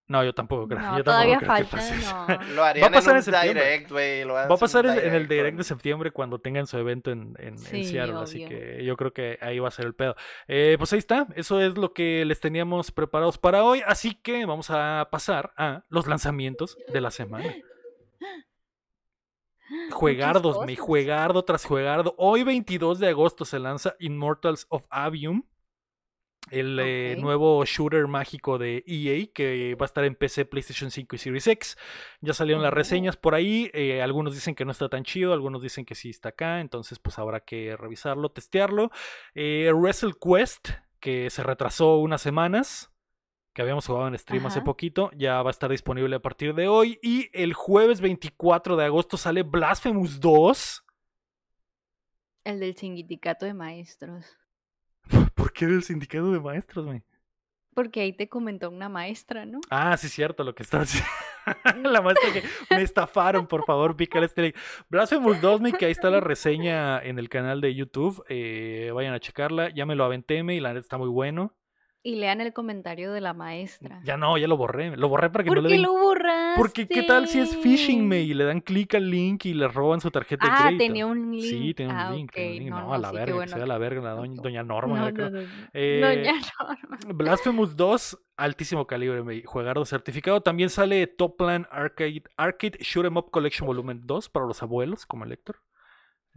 No, yo tampoco creo. No, yo tampoco todavía creo falta. No. Lo harían pasar en en direct, güey. Va a pasar en, en el direct, de septiembre cuando tengan su evento en, en, en Sí, Seattle, así que yo creo que ahí va a ser el pedo. Eh, pues ahí está, eso es lo que les teníamos preparados para hoy, así que vamos a pasar a los lanzamientos de la semana. Juegardos, mi juegardo tras juegardo. Hoy 22 de agosto se lanza Immortals of Avium, el eh, nuevo shooter mágico de EA que va a estar en PC, PlayStation 5 y Series X. Ya salieron las reseñas por ahí. eh, algunos dicen que no está tan chido, algunos dicen que sí está acá. Entonces, pues habrá que revisarlo, testearlo. Eh, Wrestle Quest, que se retrasó unas semanas. Que habíamos jugado en stream hace poquito, ya va a estar disponible a partir de hoy. Y el jueves 24 de agosto sale Blasphemous 2. El del sindicato de maestros. ¿Por qué del sindicato de maestros, güey? Porque ahí te comentó una maestra, ¿no? Ah, sí, cierto, lo que estás. La maestra que me estafaron, por favor, pícale este like. Blasphemous 2, me que ahí está la reseña en el canal de YouTube. eh, vayan a checarla. Ya me lo aventé, me, y la neta está muy bueno. Y lean el comentario de la maestra. Ya no, ya lo borré. Lo borré para que ¿Por no le qué den. lo borraste? Porque qué tal si es phishing, me, y le dan clic al link y le roban su tarjeta de Ah, crédito. tenía un link. Sí, un Ah, link, tiene un link. No, No, no, a la sí, verga, que bueno. se vea la verga, la doña, doña Norma. No, creo. Eh, Doña Norma. Blasphemous 2, altísimo calibre, juegardo certificado. También sale Top Plan Arcade, Arcade Shoot 'em Up Collection Volumen 2 para los abuelos, como el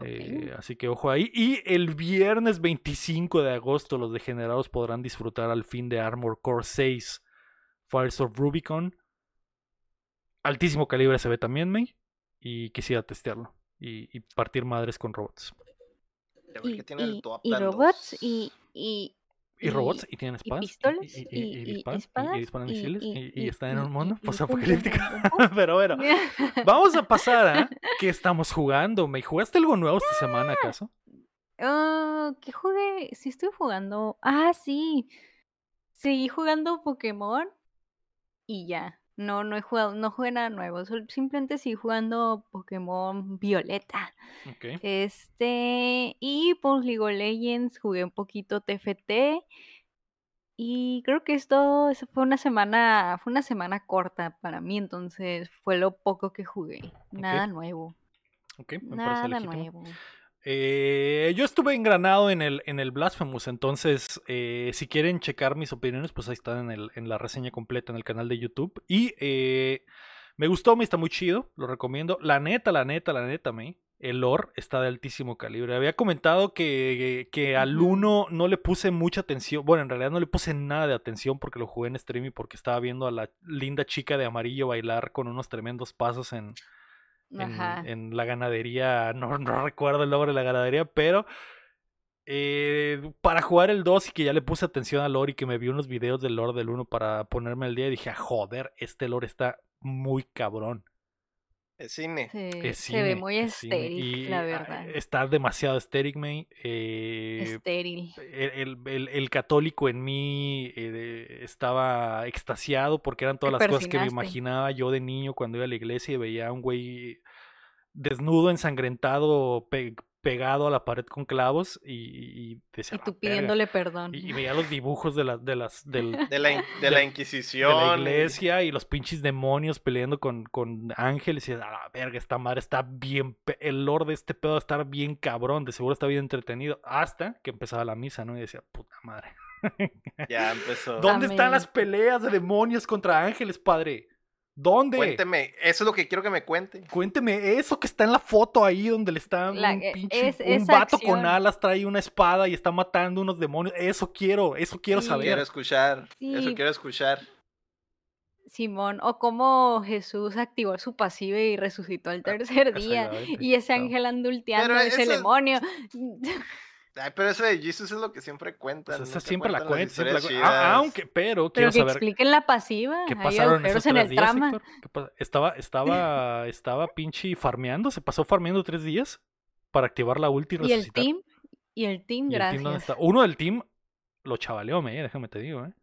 Eh, así que ojo ahí. Y el viernes 25 de agosto, los degenerados podrán disfrutar al fin de Armor Core 6 Fires of Rubicon. Altísimo calibre se ve también, May. Y quisiera testearlo. y, y partir madres con robots. Y, y- y robots 2. y, y, Y robots, y tienen y espadas. pistolas, y, y, y- y y espadas, disparan misiles, y- están en un mundo posapocalíptico. Pero bueno, vamos a pasar a ¿qué estamos jugando? ¿Me jugaste algo nuevo esta semana acaso? Ah, ¿qué jugué? Sí estoy jugando. Ah, sí. Seguí jugando Pokémon y ya. No, no he jugado, no jugué nada nuevo. Simplemente seguí jugando Pokémon Violeta. Ok. Este, y pues League of Legends, jugué un poquito TFT. Y creo que esto, fue una semana, fue una semana corta para mí, entonces fue lo poco que jugué. Nada nuevo. Ok, me parece Nada legítimo. nuevo. Eh, yo estuve engranado en el, en el Blasphemous, entonces eh, si quieren checar mis opiniones, pues ahí están en, el, en la reseña completa en el canal de YouTube. Y eh, me gustó, me está muy chido, lo recomiendo. La neta, la neta, la neta, me. El lore está de altísimo calibre. Había comentado que, que al. 1 no le puse mucha atención. Bueno, en realidad no le puse nada de atención porque lo jugué en stream y porque estaba viendo a la linda chica de amarillo bailar con unos tremendos pasos en, en, la ganadería, no, no recuerdo el nombre de la ganadería, pero eh, para jugar el 2 y que ya le puse atención al lore y que me vi unos videos del lore del 1 para ponerme al día, dije, "Ah, joder, este lore está muy cabrón. Es cine. Se, Es se ve muy estéril, y, la ah, verdad. Está demasiado estéril, man. eh, Estéril. el, el- el- el católico en mí eh, estaba extasiado porque eran todas Te las cosas que me imaginaba yo de niño cuando iba a la iglesia y veía a un güey desnudo, ensangrentado, pe- pegado a la pared con clavos y, y decía, Y tú pidiéndole perdón. Y, y veía los dibujos de, las de, las, del, De la, de De- la de Inquisición. la y- iglesia y los pinches demonios peleando con, con ángeles y a la verga, esta madre está bien, el lore de este pedo va a estar bien cabrón, de seguro está bien entretenido, hasta que empezaba la misa, ¿no? Y decía, puta madre. Ya empezó. ¿Dónde están las peleas de demonios contra ángeles, padre? ¿Dónde? Cuénteme, eso es lo que quiero que me cuente. Cuénteme eso que está en la foto ahí donde le está La- un e- pinche es- un vato con alas trae una espada y está matando unos demonios. Eso quiero, eso quiero Sí. saber. Quiero escuchar. Eso quiero escuchar. Simón, o cómo Jesús activó su pasiva y resucitó al tercer día. Y ese ángel andulteando ese demonio. Ay, pero eso de Jesus es lo que siempre cuentan. Pues esa nunca siempre la cuentan las siempre la. Ah, aunque, pero Pero quiero que saber expliquen la pasiva. qué pasaron esos en tres el días, trama. Héctor. ¿Qué pa- Estaba, estaba, estaba pinche farmeando, se pasó farmeando tres días para activar la ulti y Y el team, y el team, ¿Y el team dónde gracias. está? Uno del team lo chavaleó, me, déjame te digo, eh.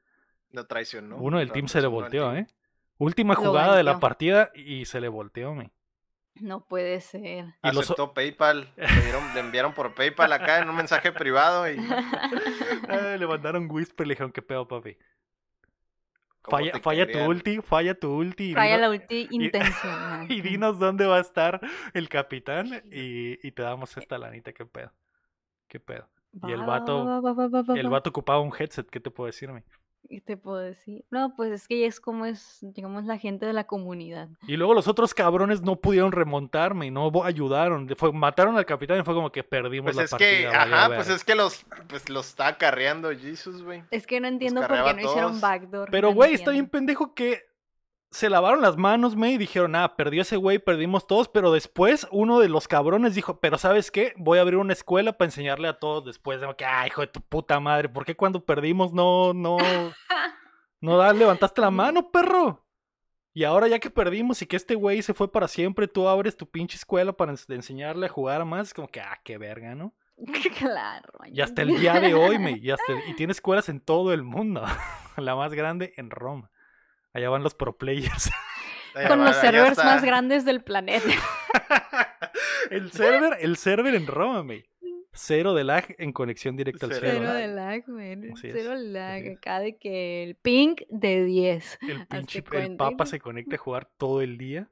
Lo traicionó. Uno del Lo team se le volteó, eh. Última jugada de la partida y se le volteó, me. No puede ser. Y los- Aceptó PayPal. Le, dieron- le enviaron por PayPal acá en un mensaje privado y. Eh, le mandaron whisper y le dijeron, ¿qué pedo, papi? ¿cómo Falla, falla tu ulti, falla tu ulti. Falla dinos- la ulti intencional. y dinos dónde va a estar el capitán y, y te damos esta lanita, qué pedo. Qué pedo. Y el Va, vato, va, va, va, va, va, el va. vato ocupaba un headset, ¿qué te puedo decirme? ¿Qué te puedo decir? No, pues es que ya es como es, digamos, la gente de la comunidad. Y luego los otros cabrones no pudieron remontarme y no ayudaron. fue- mataron al capitán y fue como que perdimos Pues la es partida. que, ajá, pues es que los, pues los está acarreando Jesus, güey. Es que no entiendo por qué no hicieron backdoor. Pero, no güey, está bien pendejo que se lavaron las manos, me, y dijeron, ah, perdió ese güey, perdimos todos, pero después uno de los cabrones dijo, pero ¿sabes qué? Voy a abrir una escuela para enseñarle a todos después. De que, ah, hijo de tu puta madre, ¿por qué cuando perdimos no, no, no da- levantaste la mano, perro? Y ahora ya que perdimos y que este güey se fue para siempre, tú abres tu pinche escuela para ens- enseñarle a jugar más, es como que, ah, qué verga, ¿no? claro. Y hasta el día de hoy, me, y, hasta, y tiene escuelas en todo el mundo. la más grande en Roma. Allá van los pro players. Allá Con va- los servers está. más grandes del planeta. el server, el server en Roma, me. Cero de lag en conexión directa al Cero server. Cero de lag, man. Cero lag. Acá de que el ping de 10. El pinche el papa se conecta a jugar todo el día.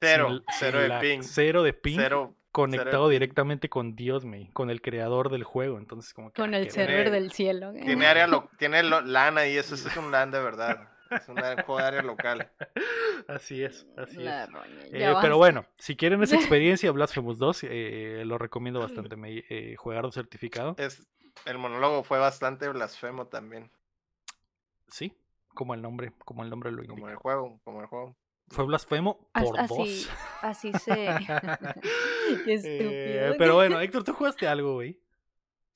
Cero, sin- cero sin de lag. ping. Cero de ping. Cero. Conectado directamente con Dios, me. Con el creador del juego. Entonces, como que. Con ah, el server del cielo. Tiene área lo, tiene lo- LAN y eso, eso es un LAN de verdad. Es un juego de área local. Así es, así La es. roña, Eh, pero bueno, si quieren esa experiencia, Blasphemous 2, eh, lo recomiendo bastante. Me, eh, jugar certificado. Es, el monólogo fue bastante blasfemo también. Sí, como el nombre, como el nombre lo Como indica. el juego, como el juego. Fue blasfemo As- por así, dos. así se. Qué estúpido. Eh, pero bueno, Héctor, ¿tú jugaste algo, güey?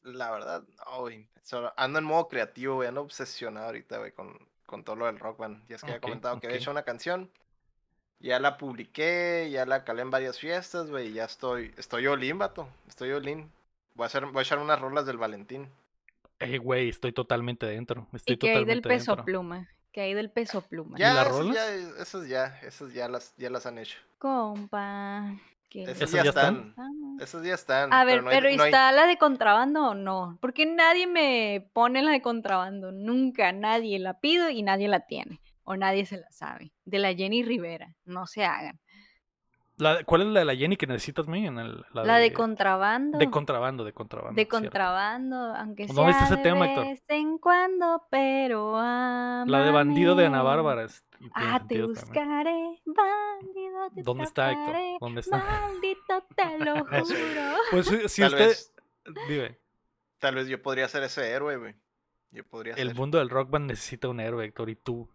La verdad, no, güey. Ando en modo creativo, güey. Ando obsesionado ahorita, güey, con, con todo lo del rock band. Ya es que había Ok, comentado que había hecho una canción. Ya la publiqué, ya la calé en varias fiestas, güey. y Ya estoy, estoy all-in, vato. Estoy all-in. Voy a, hacer, voy a echar unas rolas del Valentín. Eh, güey, estoy totalmente dentro. Estoy ¿Y qué hay del totalmente peso dentro. pluma? ¿Qué hay del peso pluma? ¿Y Ya, las esas rolas? ya, esas ya, esas ya las, ya las han hecho. Compa. ¿qué Esas le ¿Esas ya ya están? están. pasamos? Esas ya están. A ver, no hay- pero ¿y no hay- está la de contrabando o no? Porque nadie me pone la de contrabando. Nunca, nadie la pido y nadie la tiene. O nadie se la sabe. De la Jenny Rivera. No se hagan. La- ¿Cuál es la de la Jenny que necesitas, güey? En el- La, de, contrabando. De contrabando, de contrabando. de cierto. contrabando, aunque sea ¿Dónde está ese de tema, Héctor? vez en cuando, pero La de bandido de Ana. Bárbara. es- Ah, te sentido también. buscaré, bandido, te ¿Dónde está, Héctor? ¿Dónde está? Maldito, te lo juro. Pues si- usted. vez, Dime, tal vez yo podría ser ese héroe, güey. Yo podría el ser. mundo del rock band necesita un héroe, Héctor, y tú.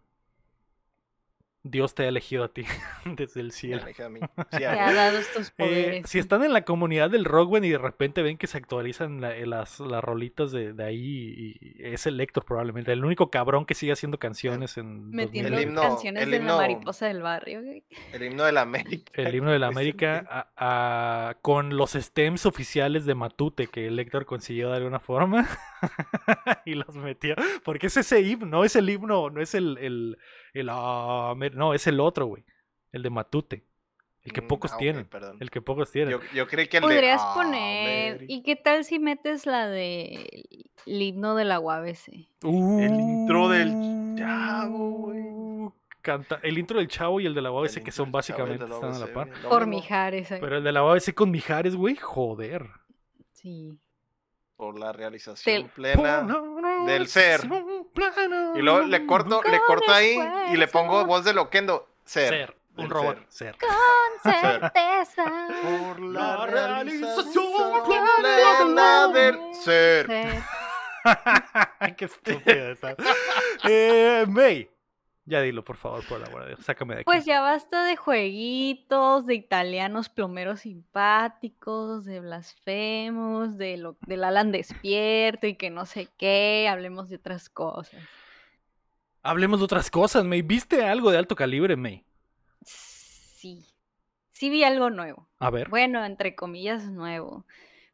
Dios te ha elegido a ti desde el cielo. a mí. Sí, Te a ha huevo. dado estos Eh, poderes. si están en la comunidad del rock band y de repente ven que se actualizan la- eh, las, las rolitas de, de ahí, y es el Héctor probablemente, el único cabrón que sigue haciendo canciones en Metiendo 2020. El himno- canciones el de himno- la mariposa del barrio. El himno de la América. El himno de la América a- a- con los stems oficiales de Matute que el Héctor consiguió de alguna forma y los metió. Porque es ese himno, no es el himno, no es el, el, el Amer- no, es el otro, güey. El de Matute. El que Mm, pocos ah, tienen. perdón. El que pocos tienen. Yo, yo creí que el de Podrías poner. América. ¿Y qué tal si metes la de el himno de la UABC? El intro del Chavo, güey. Uh, Canta, el intro del chavo y el de la UABC El que son del Chavo básicamente están a la par. Por Mijares. ahí. Pero el de la UABC con Mijares, güey, joder. Sí. Por la realización Del- plena. del ser. Y luego le corto, le corto ahí y le pongo voz de loquendo. Ser. Ser, un robot, ser. ser. Con certeza. Por la La realización realización plena del ser. ser. Qué estúpida esa. Eh, May, ya dilo, por favor, por la amor de Dios. Sácame de aquí. Pues ya basta de jueguitos, de italianos plomeros simpáticos, de blasfemos, de lo, del Alan despierto y que no sé qué, hablemos de otras cosas. Hablemos de otras cosas, May. ¿Viste algo de alto calibre, May? Sí, sí vi algo nuevo. A ver. Bueno, entre comillas, nuevo.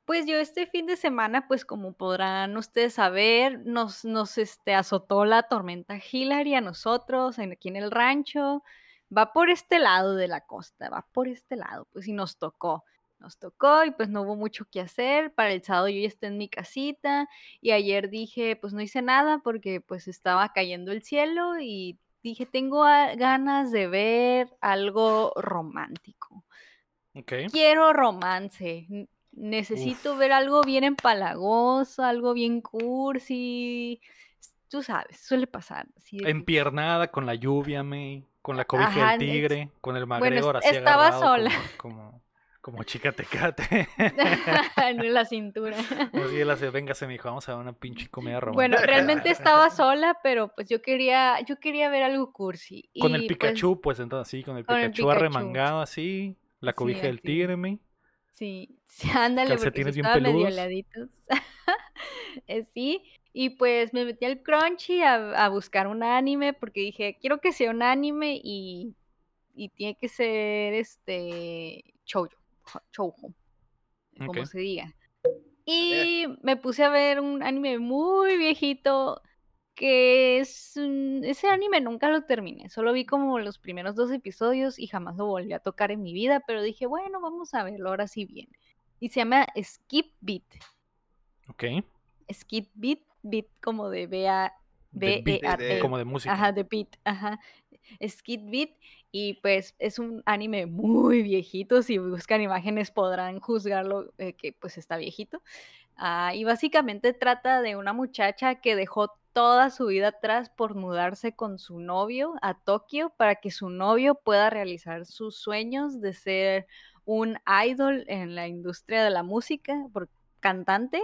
Pues yo este fin de semana, pues como podrán ustedes saber, nos, nos este, azotó la tormenta Hillary a nosotros en- aquí en el rancho. Va por este lado de la costa, va por este lado, pues y nos tocó. Nos tocó y pues no hubo mucho que hacer. Para el sábado yo ya estoy en mi casita y ayer dije, pues no hice nada porque pues estaba cayendo el cielo y dije, tengo ganas de ver algo romántico quiero romance. Necesito Uf. ver algo bien empalagoso, algo bien cursi. Tú sabes, suele pasar. que- Empiernada con la lluvia, May. Con la cobija Ajá, del tigre. Con el Bueno, McGregor est- así estaba agarrado sola. Como, como, como chica tecate. en la cintura. Así él hace, véngase, mijo, vamos a ver una pinche comedia romántica. Bueno, realmente estaba sola, pero pues yo quería, yo quería ver algo cursi. Con el y, pues, Pikachu, pues, entonces sí, con el con el Pikachu, Pikachu. arremangado así. La Sí, cobija del tigre, May. Sí, sí, ándale, porque estaban medio heladitos. Eh, sí, y pues me metí al Crunchy a, a buscar un anime porque dije, quiero que sea un anime y, y tiene que ser este shoujo, jo- shoujo, como se diga. Y me puse a ver un anime muy viejito que es un- ese anime nunca lo terminé, solo vi como los primeros dos episodios y jamás lo volví a tocar en mi vida, pero dije, bueno, vamos a verlo ahora sí bien. Y se llama Skip Beat. Ok. Skip Beat, beat como de B-A- De beat, B-E-A-T. como de música. Ajá, de beat, ajá. Skid Beat. Y pues es un anime muy viejito. Si buscan imágenes podrán juzgarlo eh, que pues está viejito. Ah, y básicamente trata de una muchacha que dejó toda su vida atrás por mudarse con su novio a Tokio para que su novio pueda realizar sus sueños de ser un idol en la industria de la música, por cantante.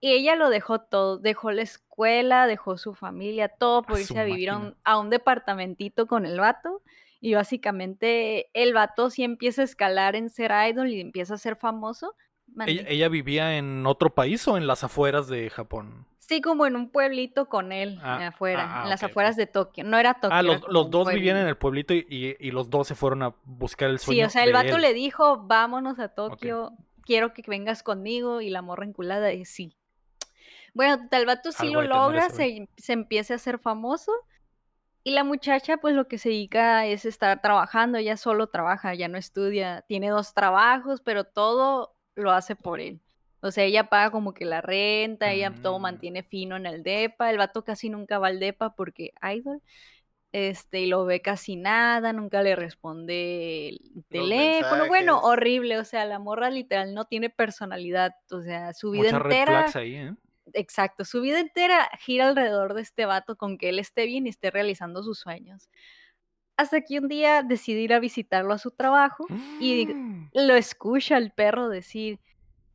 Y ella lo dejó todo, dejó la escuela, dejó su familia, todo por A irse a vivir a un, máquina. a un departamentito con el vato. Y básicamente el vato sí empieza a escalar en ser idol y empieza a ser famoso. Mande. ¿Ella, ella vivía en otro país o en las afueras de Japón? Sí, como en un pueblito con él, Ah, afuera, ah, ah, en las afueras de Tokio. No era Tokio. Ah, los, dos vivían en el pueblito y, y- y los dos se fueron a buscar el sueño. Sí, o sea, el vato él. le dijo, vámonos a Tokio, quiero que vengas conmigo, y la morra enculada, y sí. Bueno, el vato sí Algo lo logra, se empieza a hacer famoso, y la muchacha, pues lo que se dedica es estar trabajando, ella solo trabaja, ya no estudia, tiene dos trabajos, pero todo lo hace por él. O sea, ella paga como que la renta, ella todo Mm. mantiene fino en el depa, el vato casi nunca va al depa porque idol, este, y lo ve casi nada, nunca le responde el teléfono, bueno, horrible, o sea, la morra literal no tiene personalidad, o sea, su vida Muchas red entera, flags ahí, ¿eh? exacto, su vida entera gira alrededor de este vato con que él esté bien y esté realizando sus sueños. Hasta que un día decide ir a visitarlo a su trabajo y lo escucha el perro decir,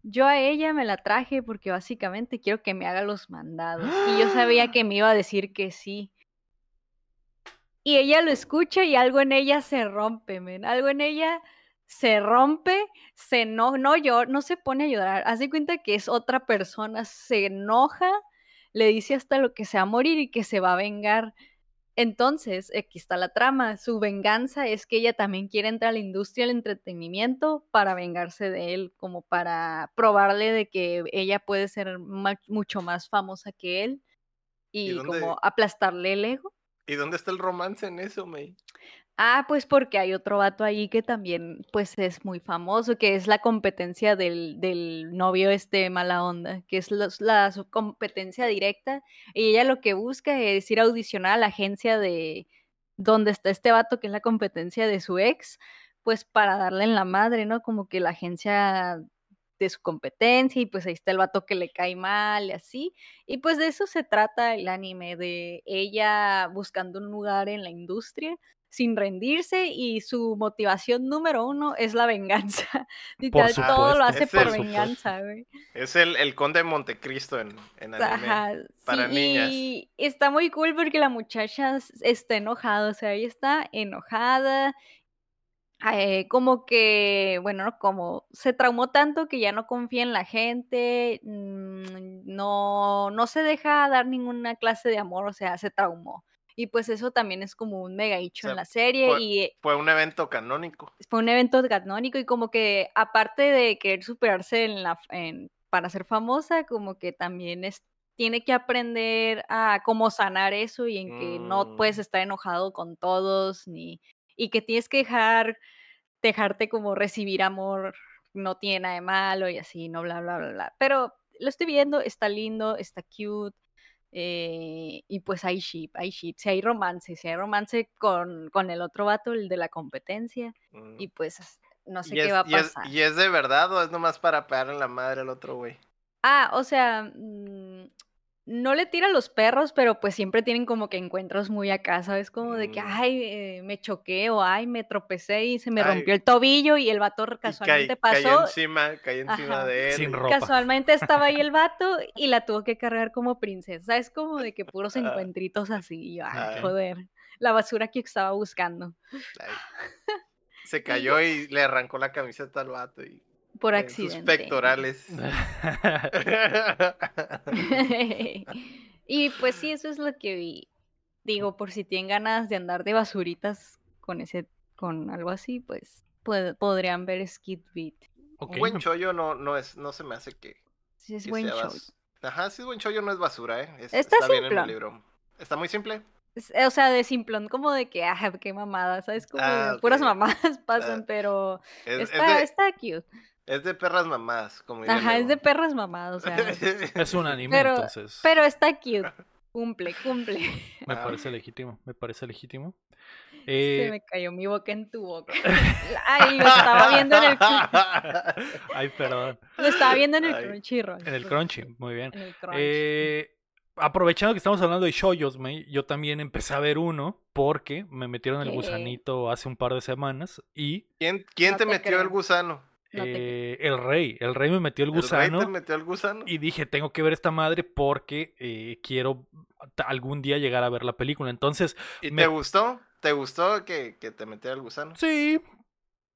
yo a ella me la traje porque básicamente quiero que me haga los mandados. Y yo sabía que me iba a decir que sí. Y ella lo escucha y algo en ella se rompe, men. Algo en ella se rompe, se no, no llora, no se pone a llorar. Hace cuenta que es otra persona, se enoja, le dice hasta lo que se va a morir y que se va a vengar. Entonces, aquí está la trama. Su venganza es que ella también quiere entrar a la industria del entretenimiento para vengarse de él, como para probarle de que ella puede ser mucho más famosa que él ¿Y y, como aplastarle el ego. ¿Y dónde está el romance en eso, May? Ah, pues porque hay otro vato ahí que también pues es muy famoso, que es la competencia del, del novio este mala onda, que es los- la su competencia directa. Y ella lo que busca es ir a audicionar a la agencia de donde está este vato, que es la competencia de su ex, pues para darle en la madre, ¿no? Como que la agencia de su competencia y pues ahí está el vato que le cae mal y así. Y pues de eso se trata el anime, de ella buscando un lugar en la industria sin rendirse y su motivación número uno es la venganza. Literal, todo lo supuesto, hace es por el- venganza, güey. Es el, el conde de Montecristo en, en anime. Ajá, para sí, niñas. Y está muy cool porque la muchacha está enojada, o sea, ella está enojada, eh, como que, bueno, no como se traumó tanto que ya no confía en la gente, mm, no, no se deja dar ninguna clase de amor, o sea, se traumó. Y pues eso también es como un mega hecho sea, en la serie fue- y Fue un evento canónico. fue un evento canónico y como que aparte de querer superarse en la, en- para ser famosa, como que también es, tiene que aprender a cómo sanar eso y en que no puedes Mm. estar enojado con todos ni y que tienes que dejar dejarte como recibir amor no tiene nada de malo y así, no bla bla bla bla. Pero lo estoy viendo, está lindo, está cute. Eh, y pues hay ship, hay ship, si hay romance, si hay romance con, con el otro vato, el de la competencia, Mm. y pues no sé ¿Y qué es, va a es- pasar. ¿Y es de verdad o es nomás para pegar en la madre al otro güey? Ah, o sea, mm, no le tira a los perros, pero pues siempre tienen como que encuentros muy acá, ¿sabes? Como de que, Mm. ay, eh, me choqué o ay, me tropecé y se me Ay. rompió el tobillo y el vato casualmente pasó. encima, cae encima Ajá. de él. Sin ropa. Casualmente estaba ahí el vato y la tuvo que cargar como princesa. Es como de que puros Ah. encuentritos así. y yo, ay, Ah. joder. La basura que estaba buscando. Ay. Se cayó y le arrancó la camiseta al vato y Por en sus accidente. pectorales. y pues sí, eso es lo que vi. Digo, por si tienen ganas de andar de basuritas con ese, con algo así, pues pod- podrían ver Skid Beat. Ok, Un buen chollo no, no es, no se me hace que, Sí, es que buen bas- Ajá, sí es buen chollo, no es basura, eh. Es- Está bien en el libro. Está muy simple. O sea, de simplón, como de que, ah, qué mamada, ¿sabes? Como Ah, puras mamadas pasan, Ah, pero Es, es está, de, está cute. Es de perras mamás, como Ajá, es de perras mamadas, o sea, Es un anime, Pero- entonces. pero está cute. Cumple, cumple. Me Ah. parece legítimo, me parece legítimo. Se Eh, me cayó mi boca en tu boca. Ay, lo estaba viendo en el Ay, perdón. lo estaba viendo en el Ay. Crunchyroll. En el Crunchy, muy bien. En el Crunchy. Eh, aprovechando que estamos hablando de shoyos, May, yo también empecé a ver uno porque me metieron el ¿Qué? gusanito hace un par de semanas y ¿Quién, quién No te te metió creo. el gusano? No te eh, el rey, el rey me metió el ¿El rey gusano te metió el gusano? y dije, tengo que ver esta madre porque eh, quiero algún día llegar a ver la película. Entonces, ¿Y me- te gustó? ¿te gustó que, que te metiera el gusano? Sí.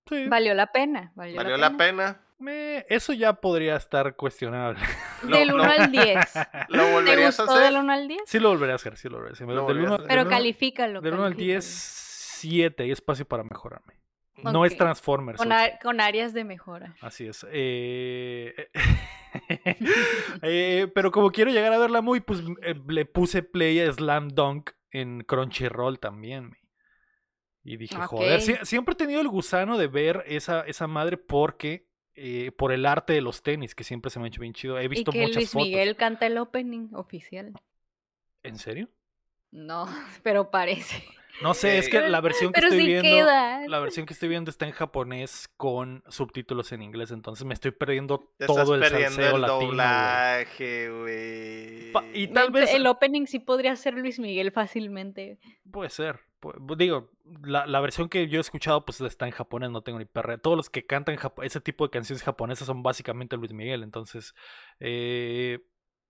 Sí. Valió la pena. Valió, ¿Valió la la pena. pena? Me- eso ya podría estar cuestionable. Del lo- 1 al 10. ¿Lo ¿Te volverías a gustó hacer? del 1 al 10? Sí lo volveré a hacer, sí lo volveré a hacer. Lo Del volverías a uno- hacer. Pero del uno- califícalo. Del 1 al califícalo. 10, 7. Hay espacio para mejorarme. No es. Transformers. Con, ocho. a- con áreas de mejora. Así es. Eh, eh, pero como quiero llegar a verla muy, pues eh, le puse play a Slam Dunk en Crunchyroll también. Y dije, joder, siempre he tenido el gusano de ver esa, esa madre porque, eh, por el arte de los tenis, que siempre se me ha hecho bien chido. He Y visto que muchas Luis fotos. Miguel canta el opening oficial. ¿En serio? No, pero parece. No sé, es que Eh, la versión que Pero estoy sí viendo. queda. La versión que estoy viendo está en japonés con subtítulos en inglés, entonces me estoy perdiendo Te todo el estás perdiendo salseo el latino. doblaje, güey. Y tal vez El opening sí podría ser Luis Miguel fácilmente. Puede ser. digo, la, la versión que yo he escuchado pues está en japonés, no tengo ni perra. Todos los que cantan ese tipo de canciones japonesas son básicamente Luis Miguel. Entonces, eh,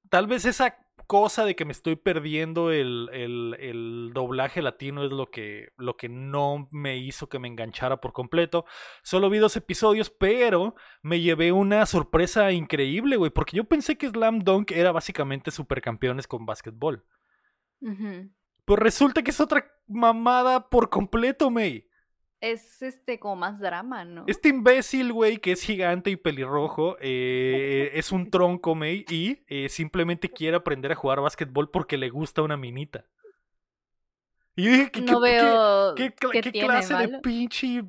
tal vez esa cosa de que me estoy perdiendo el, el- el doblaje latino es lo que, lo que no me hizo que me enganchara por completo. Solo vi dos episodios, pero me llevé una sorpresa increíble, güey, porque yo pensé que Slam Dunk era básicamente supercampeones con básquetbol. Pues resulta que es otra mamada por completo, May. Es este como más drama, ¿no? Este imbécil, güey, que es gigante y pelirrojo, eh, es un tronco, May, y eh, simplemente quiere aprender a jugar básquetbol porque le gusta una minita. Y yo dije, ¿qué, no qué- veo qué tiene clase de pinche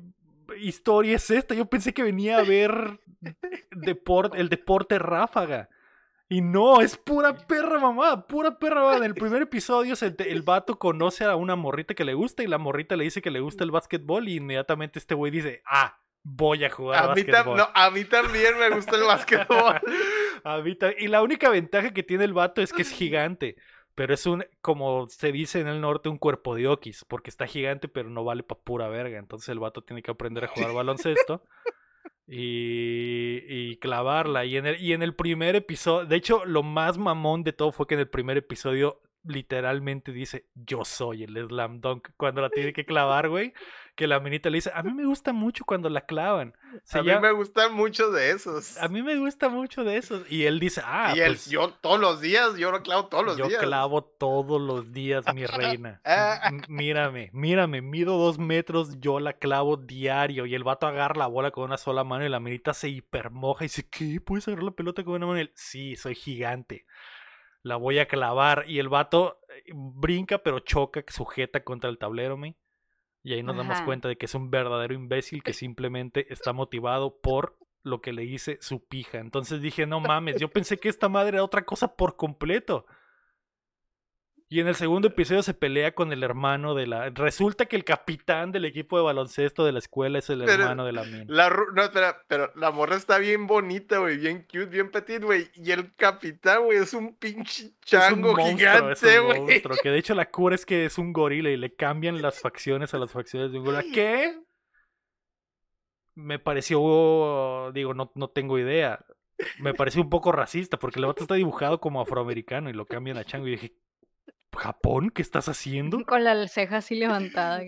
historia es esta? Yo pensé que venía a ver deport- el deporte ráfaga. Y no, es pura perra mamá, pura perra mamá. En el primer episodio se- el vato conoce a una morrita que le gusta y la morrita le dice que le gusta el básquetbol y inmediatamente este güey dice, ah, voy a jugar A mí, básquetbol. no, a mí también me gusta el básquetbol. A mí y la única ventaja que tiene el vato es que es gigante. Pero es un, como se dice en el norte, un cuerpo de okis. Porque está gigante, pero no vale pa' pura verga. Entonces el vato tiene que aprender a jugar baloncesto. Y, clavarla. Y en, el, y en el primer episodio. De hecho, lo más mamón de todo fue que en el primer episodio literalmente dice: Yo soy el slam dunk. Cuando la tiene que clavar, güey. Que la minita le dice: A mí me gusta mucho cuando la clavan. Se a mí me gustan mucho de esos. a mí me gusta mucho de esos. Y él dice, ah, y él, pues, yo todos los días, yo lo clavo todos los yo días. clavo todos los días, mi reina. Ah. Mírame, mírame, mido dos metros, yo la clavo diario. Y el vato agarra la bola con una sola mano y la minita se hipermoja y dice, ¿qué? ¿Puedes agarrar la pelota con una mano? Y él, sí, soy gigante. La voy a clavar. Y el vato eh, brinca, pero choca, sujeta contra el tablero, me. Y ahí nos damos cuenta de que es un verdadero imbécil que simplemente está motivado por lo que le dice su pija. Entonces dije, no mames, yo pensé que esta madre era otra cosa por completo. Y en el segundo episodio se pelea con el hermano de la... Resulta que el capitán del equipo de baloncesto de la escuela es el Pero- hermano de la mina. La no, espera, pero la morra está bien bonita, güey, bien cute, bien petit, güey. Y el capitán, güey, es un pinche Es un chango monstruo, gigante, güey. monstruo, Que de hecho la cura es que es un gorila y le cambian las facciones a las facciones de un gorila. ¿Qué? Me pareció, digo, no, no tengo idea. Me pareció un poco racista porque el vato está dibujado como afroamericano y lo cambian a chango y dije, ¿Japón? ¿Qué estás haciendo? Con la ceja así levantada.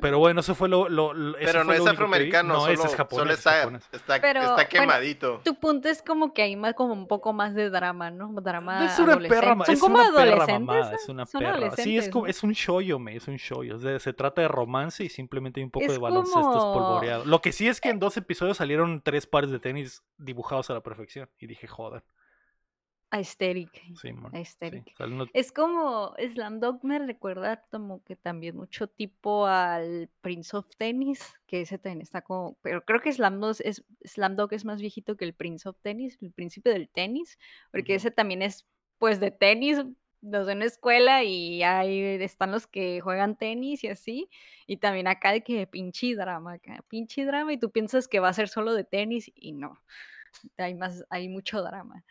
Pero bueno, eso fue lo... lo- lo- eso Pero no fue es afroamericano, No, solo, ese es japonés. solo es está, japonés. está, Pero, está bueno, quemadito. Tu punto es como que hay más como un poco más de drama, ¿no? Drama Es una perra, Son es como una perra adolescentes. mamada, ¿eh? es una Son perra. Sí, es, es un shoyo, me, es un shoyo. O sea, se trata de romance y simplemente hay un poco Es de baloncesto como- espolvoreado. Lo que sí es que en dos episodios salieron tres pares de tenis dibujados a la perfección. Y dije, joder. Aesthetic. Sí, Es como Slam Dog me recuerda como que también mucho tipo al Prince of Tennis, que ese también está como, pero creo que Slam Dog es, Slam Dog es más viejito que el Prince of Tennis, el príncipe del tenis, porque ese también es pues de tenis, los en una escuela y ahí están los que juegan tenis y así, y también acá de que pinche drama, acá, pinche drama, y tú piensas que va a ser solo de tenis y no, hay más, hay mucho drama.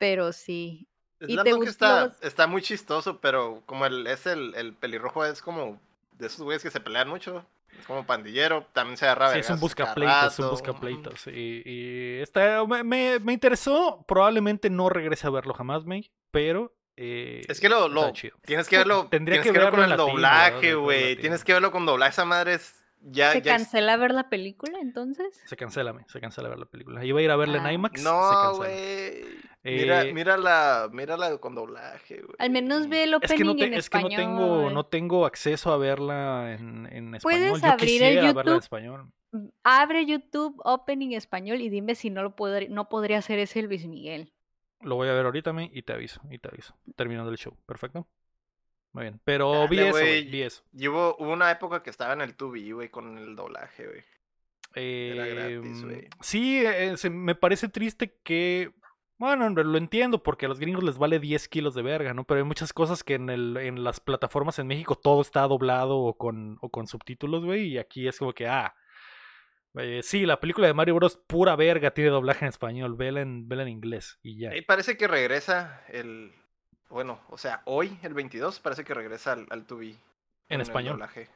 Pero sí, ¿Y te gustó está, está muy chistoso, pero como el, es el, el pelirrojo es como de esos güeyes que se pelean mucho. Es como pandillero, también se agarra Sí, es un buscapleitos, un rato. buscapleitos. Y, y está, me, me, me interesó. Probablemente no regrese a verlo jamás, May. Pero Eh, Es que lo, lo chido. tienes que verlo, Tendría tienes que verlo con el latino, doblaje, güey. Tienes que verlo con doblaje. Esa madre es ya, ¿Se ya cancela ver la película entonces? Se cancela, me, se cancela ver la película. Iba a ir a verla Ah. en IMAX. se No, güey. Mira, Eh, mírala, mírala con doblaje, güey. Al menos ve el Es que, no opening te- en es que no español. tengo, no tengo acceso a verla en, en español. Puedes Yo abrir el quisiera verla en YouTube. español. Abre YouTube Opening español y dime si no lo podr- no podría hacer ese Luis Miguel. Lo voy a ver ahorita me, y te aviso, y te aviso. Terminando el show. Perfecto. Muy bien. Pero Dale, vi eso, vi. Y hubo, hubo una época que estaba en el 2B, güey, con el doblaje, güey. Era gratis, Em, güey. sí, eh, se- me parece triste que. Bueno, lo entiendo porque a los gringos les vale 10 kilos de verga, ¿no? Pero hay muchas cosas que en, el, en las plataformas en México todo está doblado o con, o con subtítulos, güey. Y aquí es como que, ah. eh, sí, la película de Mario Bros. pura verga tiene doblaje en español. Vela en, vela en inglés y ya. Y parece que regresa el. Bueno, o sea, hoy, el 22, parece que regresa al, al 2B. con En el español. doblaje.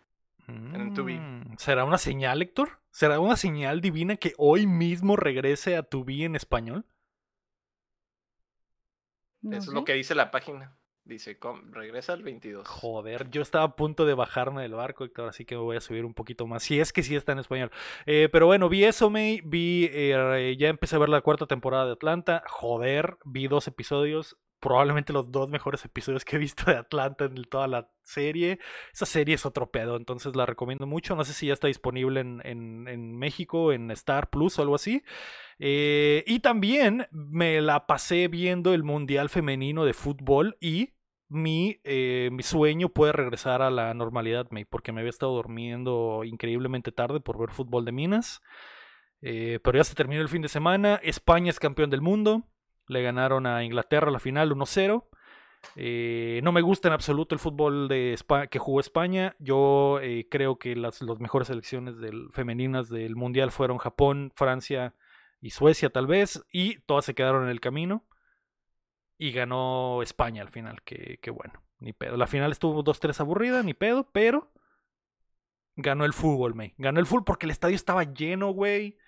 el Tubi. Mm, ¿Será una señal, Héctor? ¿Será una señal divina que hoy mismo regrese a Tubi en español? No Eso es lo que dice la página. Dice, com- regresa el 22. Joder, yo estaba a punto de bajarme del barco, Héctor, así que me voy a subir un poquito más. Si es que sí está en español. Eh, pero bueno, vi eso, May. Vi, eh, ya empecé a ver la cuarta temporada de Atlanta. Joder, vi dos episodios. Probablemente los dos mejores episodios que he visto de Atlanta en toda la serie. Esa serie es otro pedo, entonces la recomiendo mucho. No sé si ya está disponible en, en- en México, en Star Plus o algo así. Eh, y también me la pasé viendo el Mundial Femenino de Fútbol y mi, eh, mi sueño puede regresar a la normalidad, porque me había estado durmiendo increíblemente tarde por ver fútbol de minas. Eh, pero ya se terminó el fin de semana. España es campeón del mundo. Le ganaron a Inglaterra la final 1-0. Eh, no me gusta en absoluto el fútbol de que jugó España. Yo eh, creo que las, mejores selecciones del- femeninas del Mundial fueron Japón, Francia y Suecia tal vez. Y todas se quedaron en el camino. Y ganó España al final, que, bueno, ni pedo. La final estuvo 2-3 aburrida, ni pedo, pero ganó el fútbol, May. Ganó el fútbol porque el estadio estaba lleno, güey.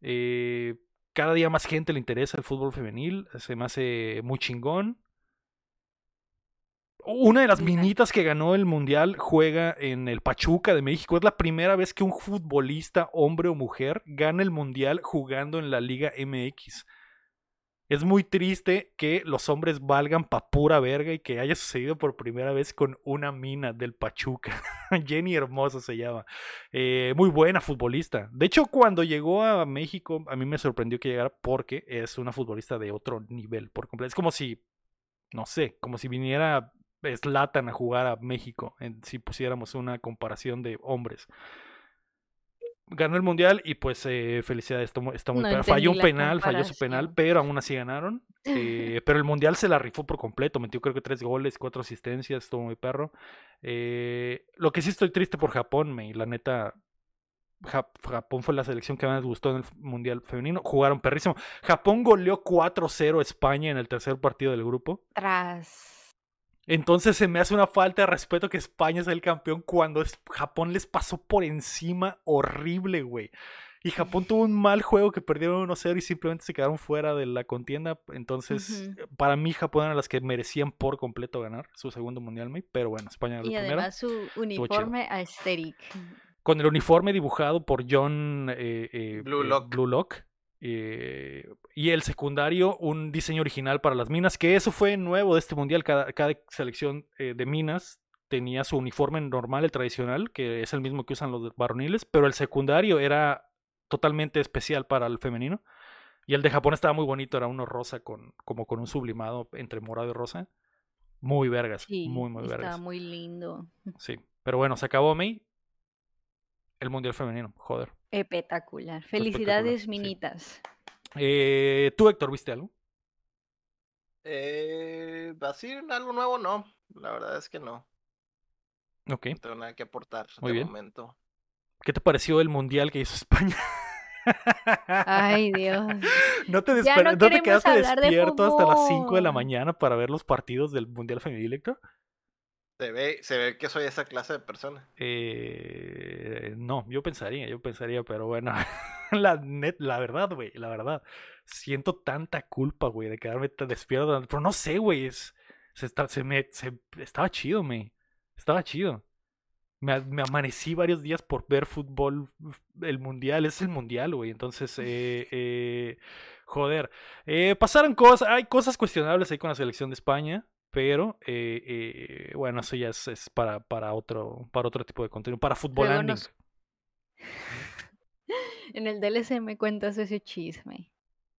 Eh, cada día más gente le interesa el fútbol femenil. Se me hace muy chingón. Una de las minitas que ganó el mundial juega en el Pachuca de México. Es la primera vez que un futbolista, hombre o mujer, gana el mundial jugando en la Liga MX. Es muy triste que los hombres valgan pa' pura verga y que haya sucedido por primera vez con una mina del Pachuca. Jenny Hermoso se llama. Eh, muy buena futbolista. De hecho, cuando llegó a México, a mí me sorprendió que llegara porque es una futbolista de otro nivel por completo. Es como si, no sé, como si viniera Slatan a jugar a México, si pusiéramos una comparación de hombres. Ganó el mundial y pues eh, felicidades, está muy, está muy No. Falló un penal, falló su penal, pero aún así ganaron. Eh, pero el mundial se la rifó por completo, metió creo que tres goles, cuatro asistencias, estuvo muy perro. Eh, lo que sí estoy triste por Japón, me, la neta. Jap- Japón fue la selección que más gustó en el mundial femenino. Jugaron perrísimo. Japón goleó 4-0 a España en el tercer partido del grupo. Tras. Entonces se me hace una falta de respeto que España sea el campeón cuando Japón les pasó por encima horrible, güey. Y Japón tuvo un mal juego que perdieron 1-0 y simplemente se quedaron fuera de la contienda. Entonces, Ujú. para mí, Japón eran las que merecían por completo ganar su segundo mundial, Pero bueno, España era el Y además su uniforme aesthetic. Con el uniforme dibujado por John eh, eh, Blue eh, Lock. Blue Lock, eh, y el secundario, un diseño original para las minas, que eso fue nuevo de este mundial. Cada, cada selección eh, de minas tenía su uniforme normal, el tradicional, que es el mismo que usan los varoniles, pero el secundario era totalmente especial para el femenino. Y el de Japón estaba muy bonito, era uno rosa con como con un sublimado entre morado y rosa. Muy vergas, Sí, muy, muy estaba vergas. muy lindo. Sí, pero bueno, se acabó May. El mundial femenino, joder. Espectacular. espectacular, Felicidades, sí. minitas. Eh, ¿Tú, Héctor, viste algo? Eh, así, algo nuevo no. La verdad es que no. Ok. No tengo nada que aportar Muy de bien. momento. ¿Qué te pareció el mundial que hizo España? Ay, Dios. ¿No te, Ya desper- no ¿no te queremos quedaste de despierto hasta las 5 de la mañana para ver los partidos del mundial femenil, Héctor? Se ve, se ve que soy esa clase de persona. Eh, no, yo pensaría, yo pensaría, pero bueno, la, net, la verdad, güey, la verdad, siento tanta culpa, güey, de quedarme despierto, pero no sé, güey, es, Se, está- se me, se- estaba chido, me. Estaba chido. Me, me amanecí varios días por ver fútbol, el mundial, es el mundial, güey. Entonces, eh, eh, joder. Eh, pasaron cosas, hay cosas cuestionables ahí con la selección de España, pero eh, eh, bueno, eso ya es, es para, para, otro, para otro tipo de contenido, para fútbol nos- En el DLC me cuentas ese chisme.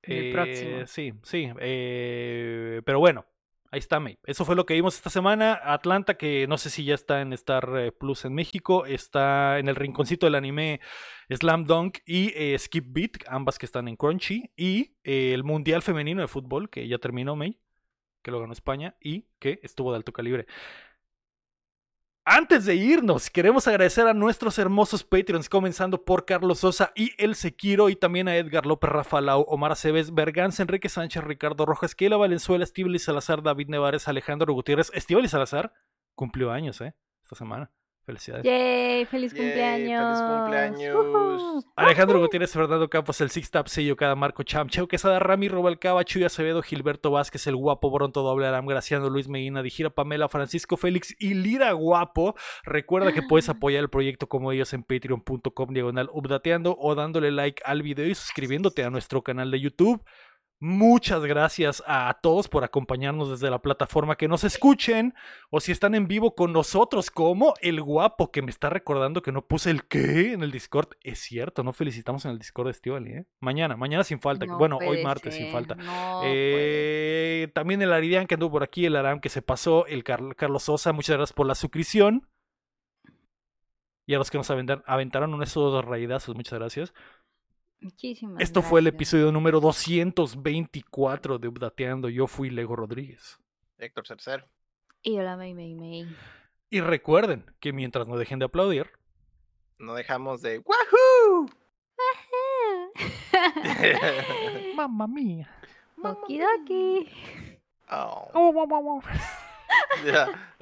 El próximo. Eh, sí, sí. eh, pero bueno, ahí está, May. Eso fue lo que vimos esta semana. Atlanta, que no sé si ya está en Star Plus en México, está en el rinconcito del anime Slam Dunk y eh, Skip Beat, ambas que están en Crunchy. Y eh, el Mundial Femenino de Fútbol, que ya terminó, May, que lo ganó España y que estuvo de alto calibre. Antes de irnos, queremos agradecer a nuestros hermosos Patreons, comenzando por Carlos Sosa y El Sequiro, y también a Edgar López Rafalau, Omar Aceves, Berganza, Enrique Sánchez, Ricardo Rojas, Keila Valenzuela, Estíbal Salazar, David Nevares, Alejandro Gutiérrez. Estíbal Salazar cumplió años, ¿eh? Esta semana. Felicidades. ¡Yay! ¡Feliz Yay, cumpleaños! feliz cumpleaños. Alejandro Gutiérrez, Fernando Campos, el Six Tap, Sello, Cada Marco Cham, Cheo Quesada, Rami, Robalcaba, Chuy Acevedo, Gilberto Vázquez, El Guapo, Bronto Doble, Aram, Graciano, Luis Medina, Dijira, Pamela, Francisco Félix y Lira Guapo. Recuerda que puedes apoyar el proyecto como ellos en patreon.com diagonal updateando o dándole like al video y suscribiéndote a nuestro canal de YouTube. Muchas gracias a todos por acompañarnos desde la plataforma que nos escuchen o si están en vivo con nosotros, como el guapo que me está recordando que no puse el qué en el Discord. Es cierto, no felicitamos en el Discord de Estivali, ¿eh? Mañana, mañana sin falta. No bueno, hoy martes sin falta. no. Eh, también el Aridian que anduvo por aquí, el Aram que se pasó, el Car- Carlos Sosa, muchas gracias por la suscripción. Y a los que nos aventar- aventaron unos dos raidazos, muchas gracias. Muchísimas Esto fue el episodio número 224 de Updateando. Yo fui Lego Rodríguez. Héctor Cercer. Y hola, May, May, May. Y recuerden que mientras no dejen de aplaudir, No dejamos de ¡Wahoo! mamma mía. Okidoki. Oh, Oh, wow, wow. ya.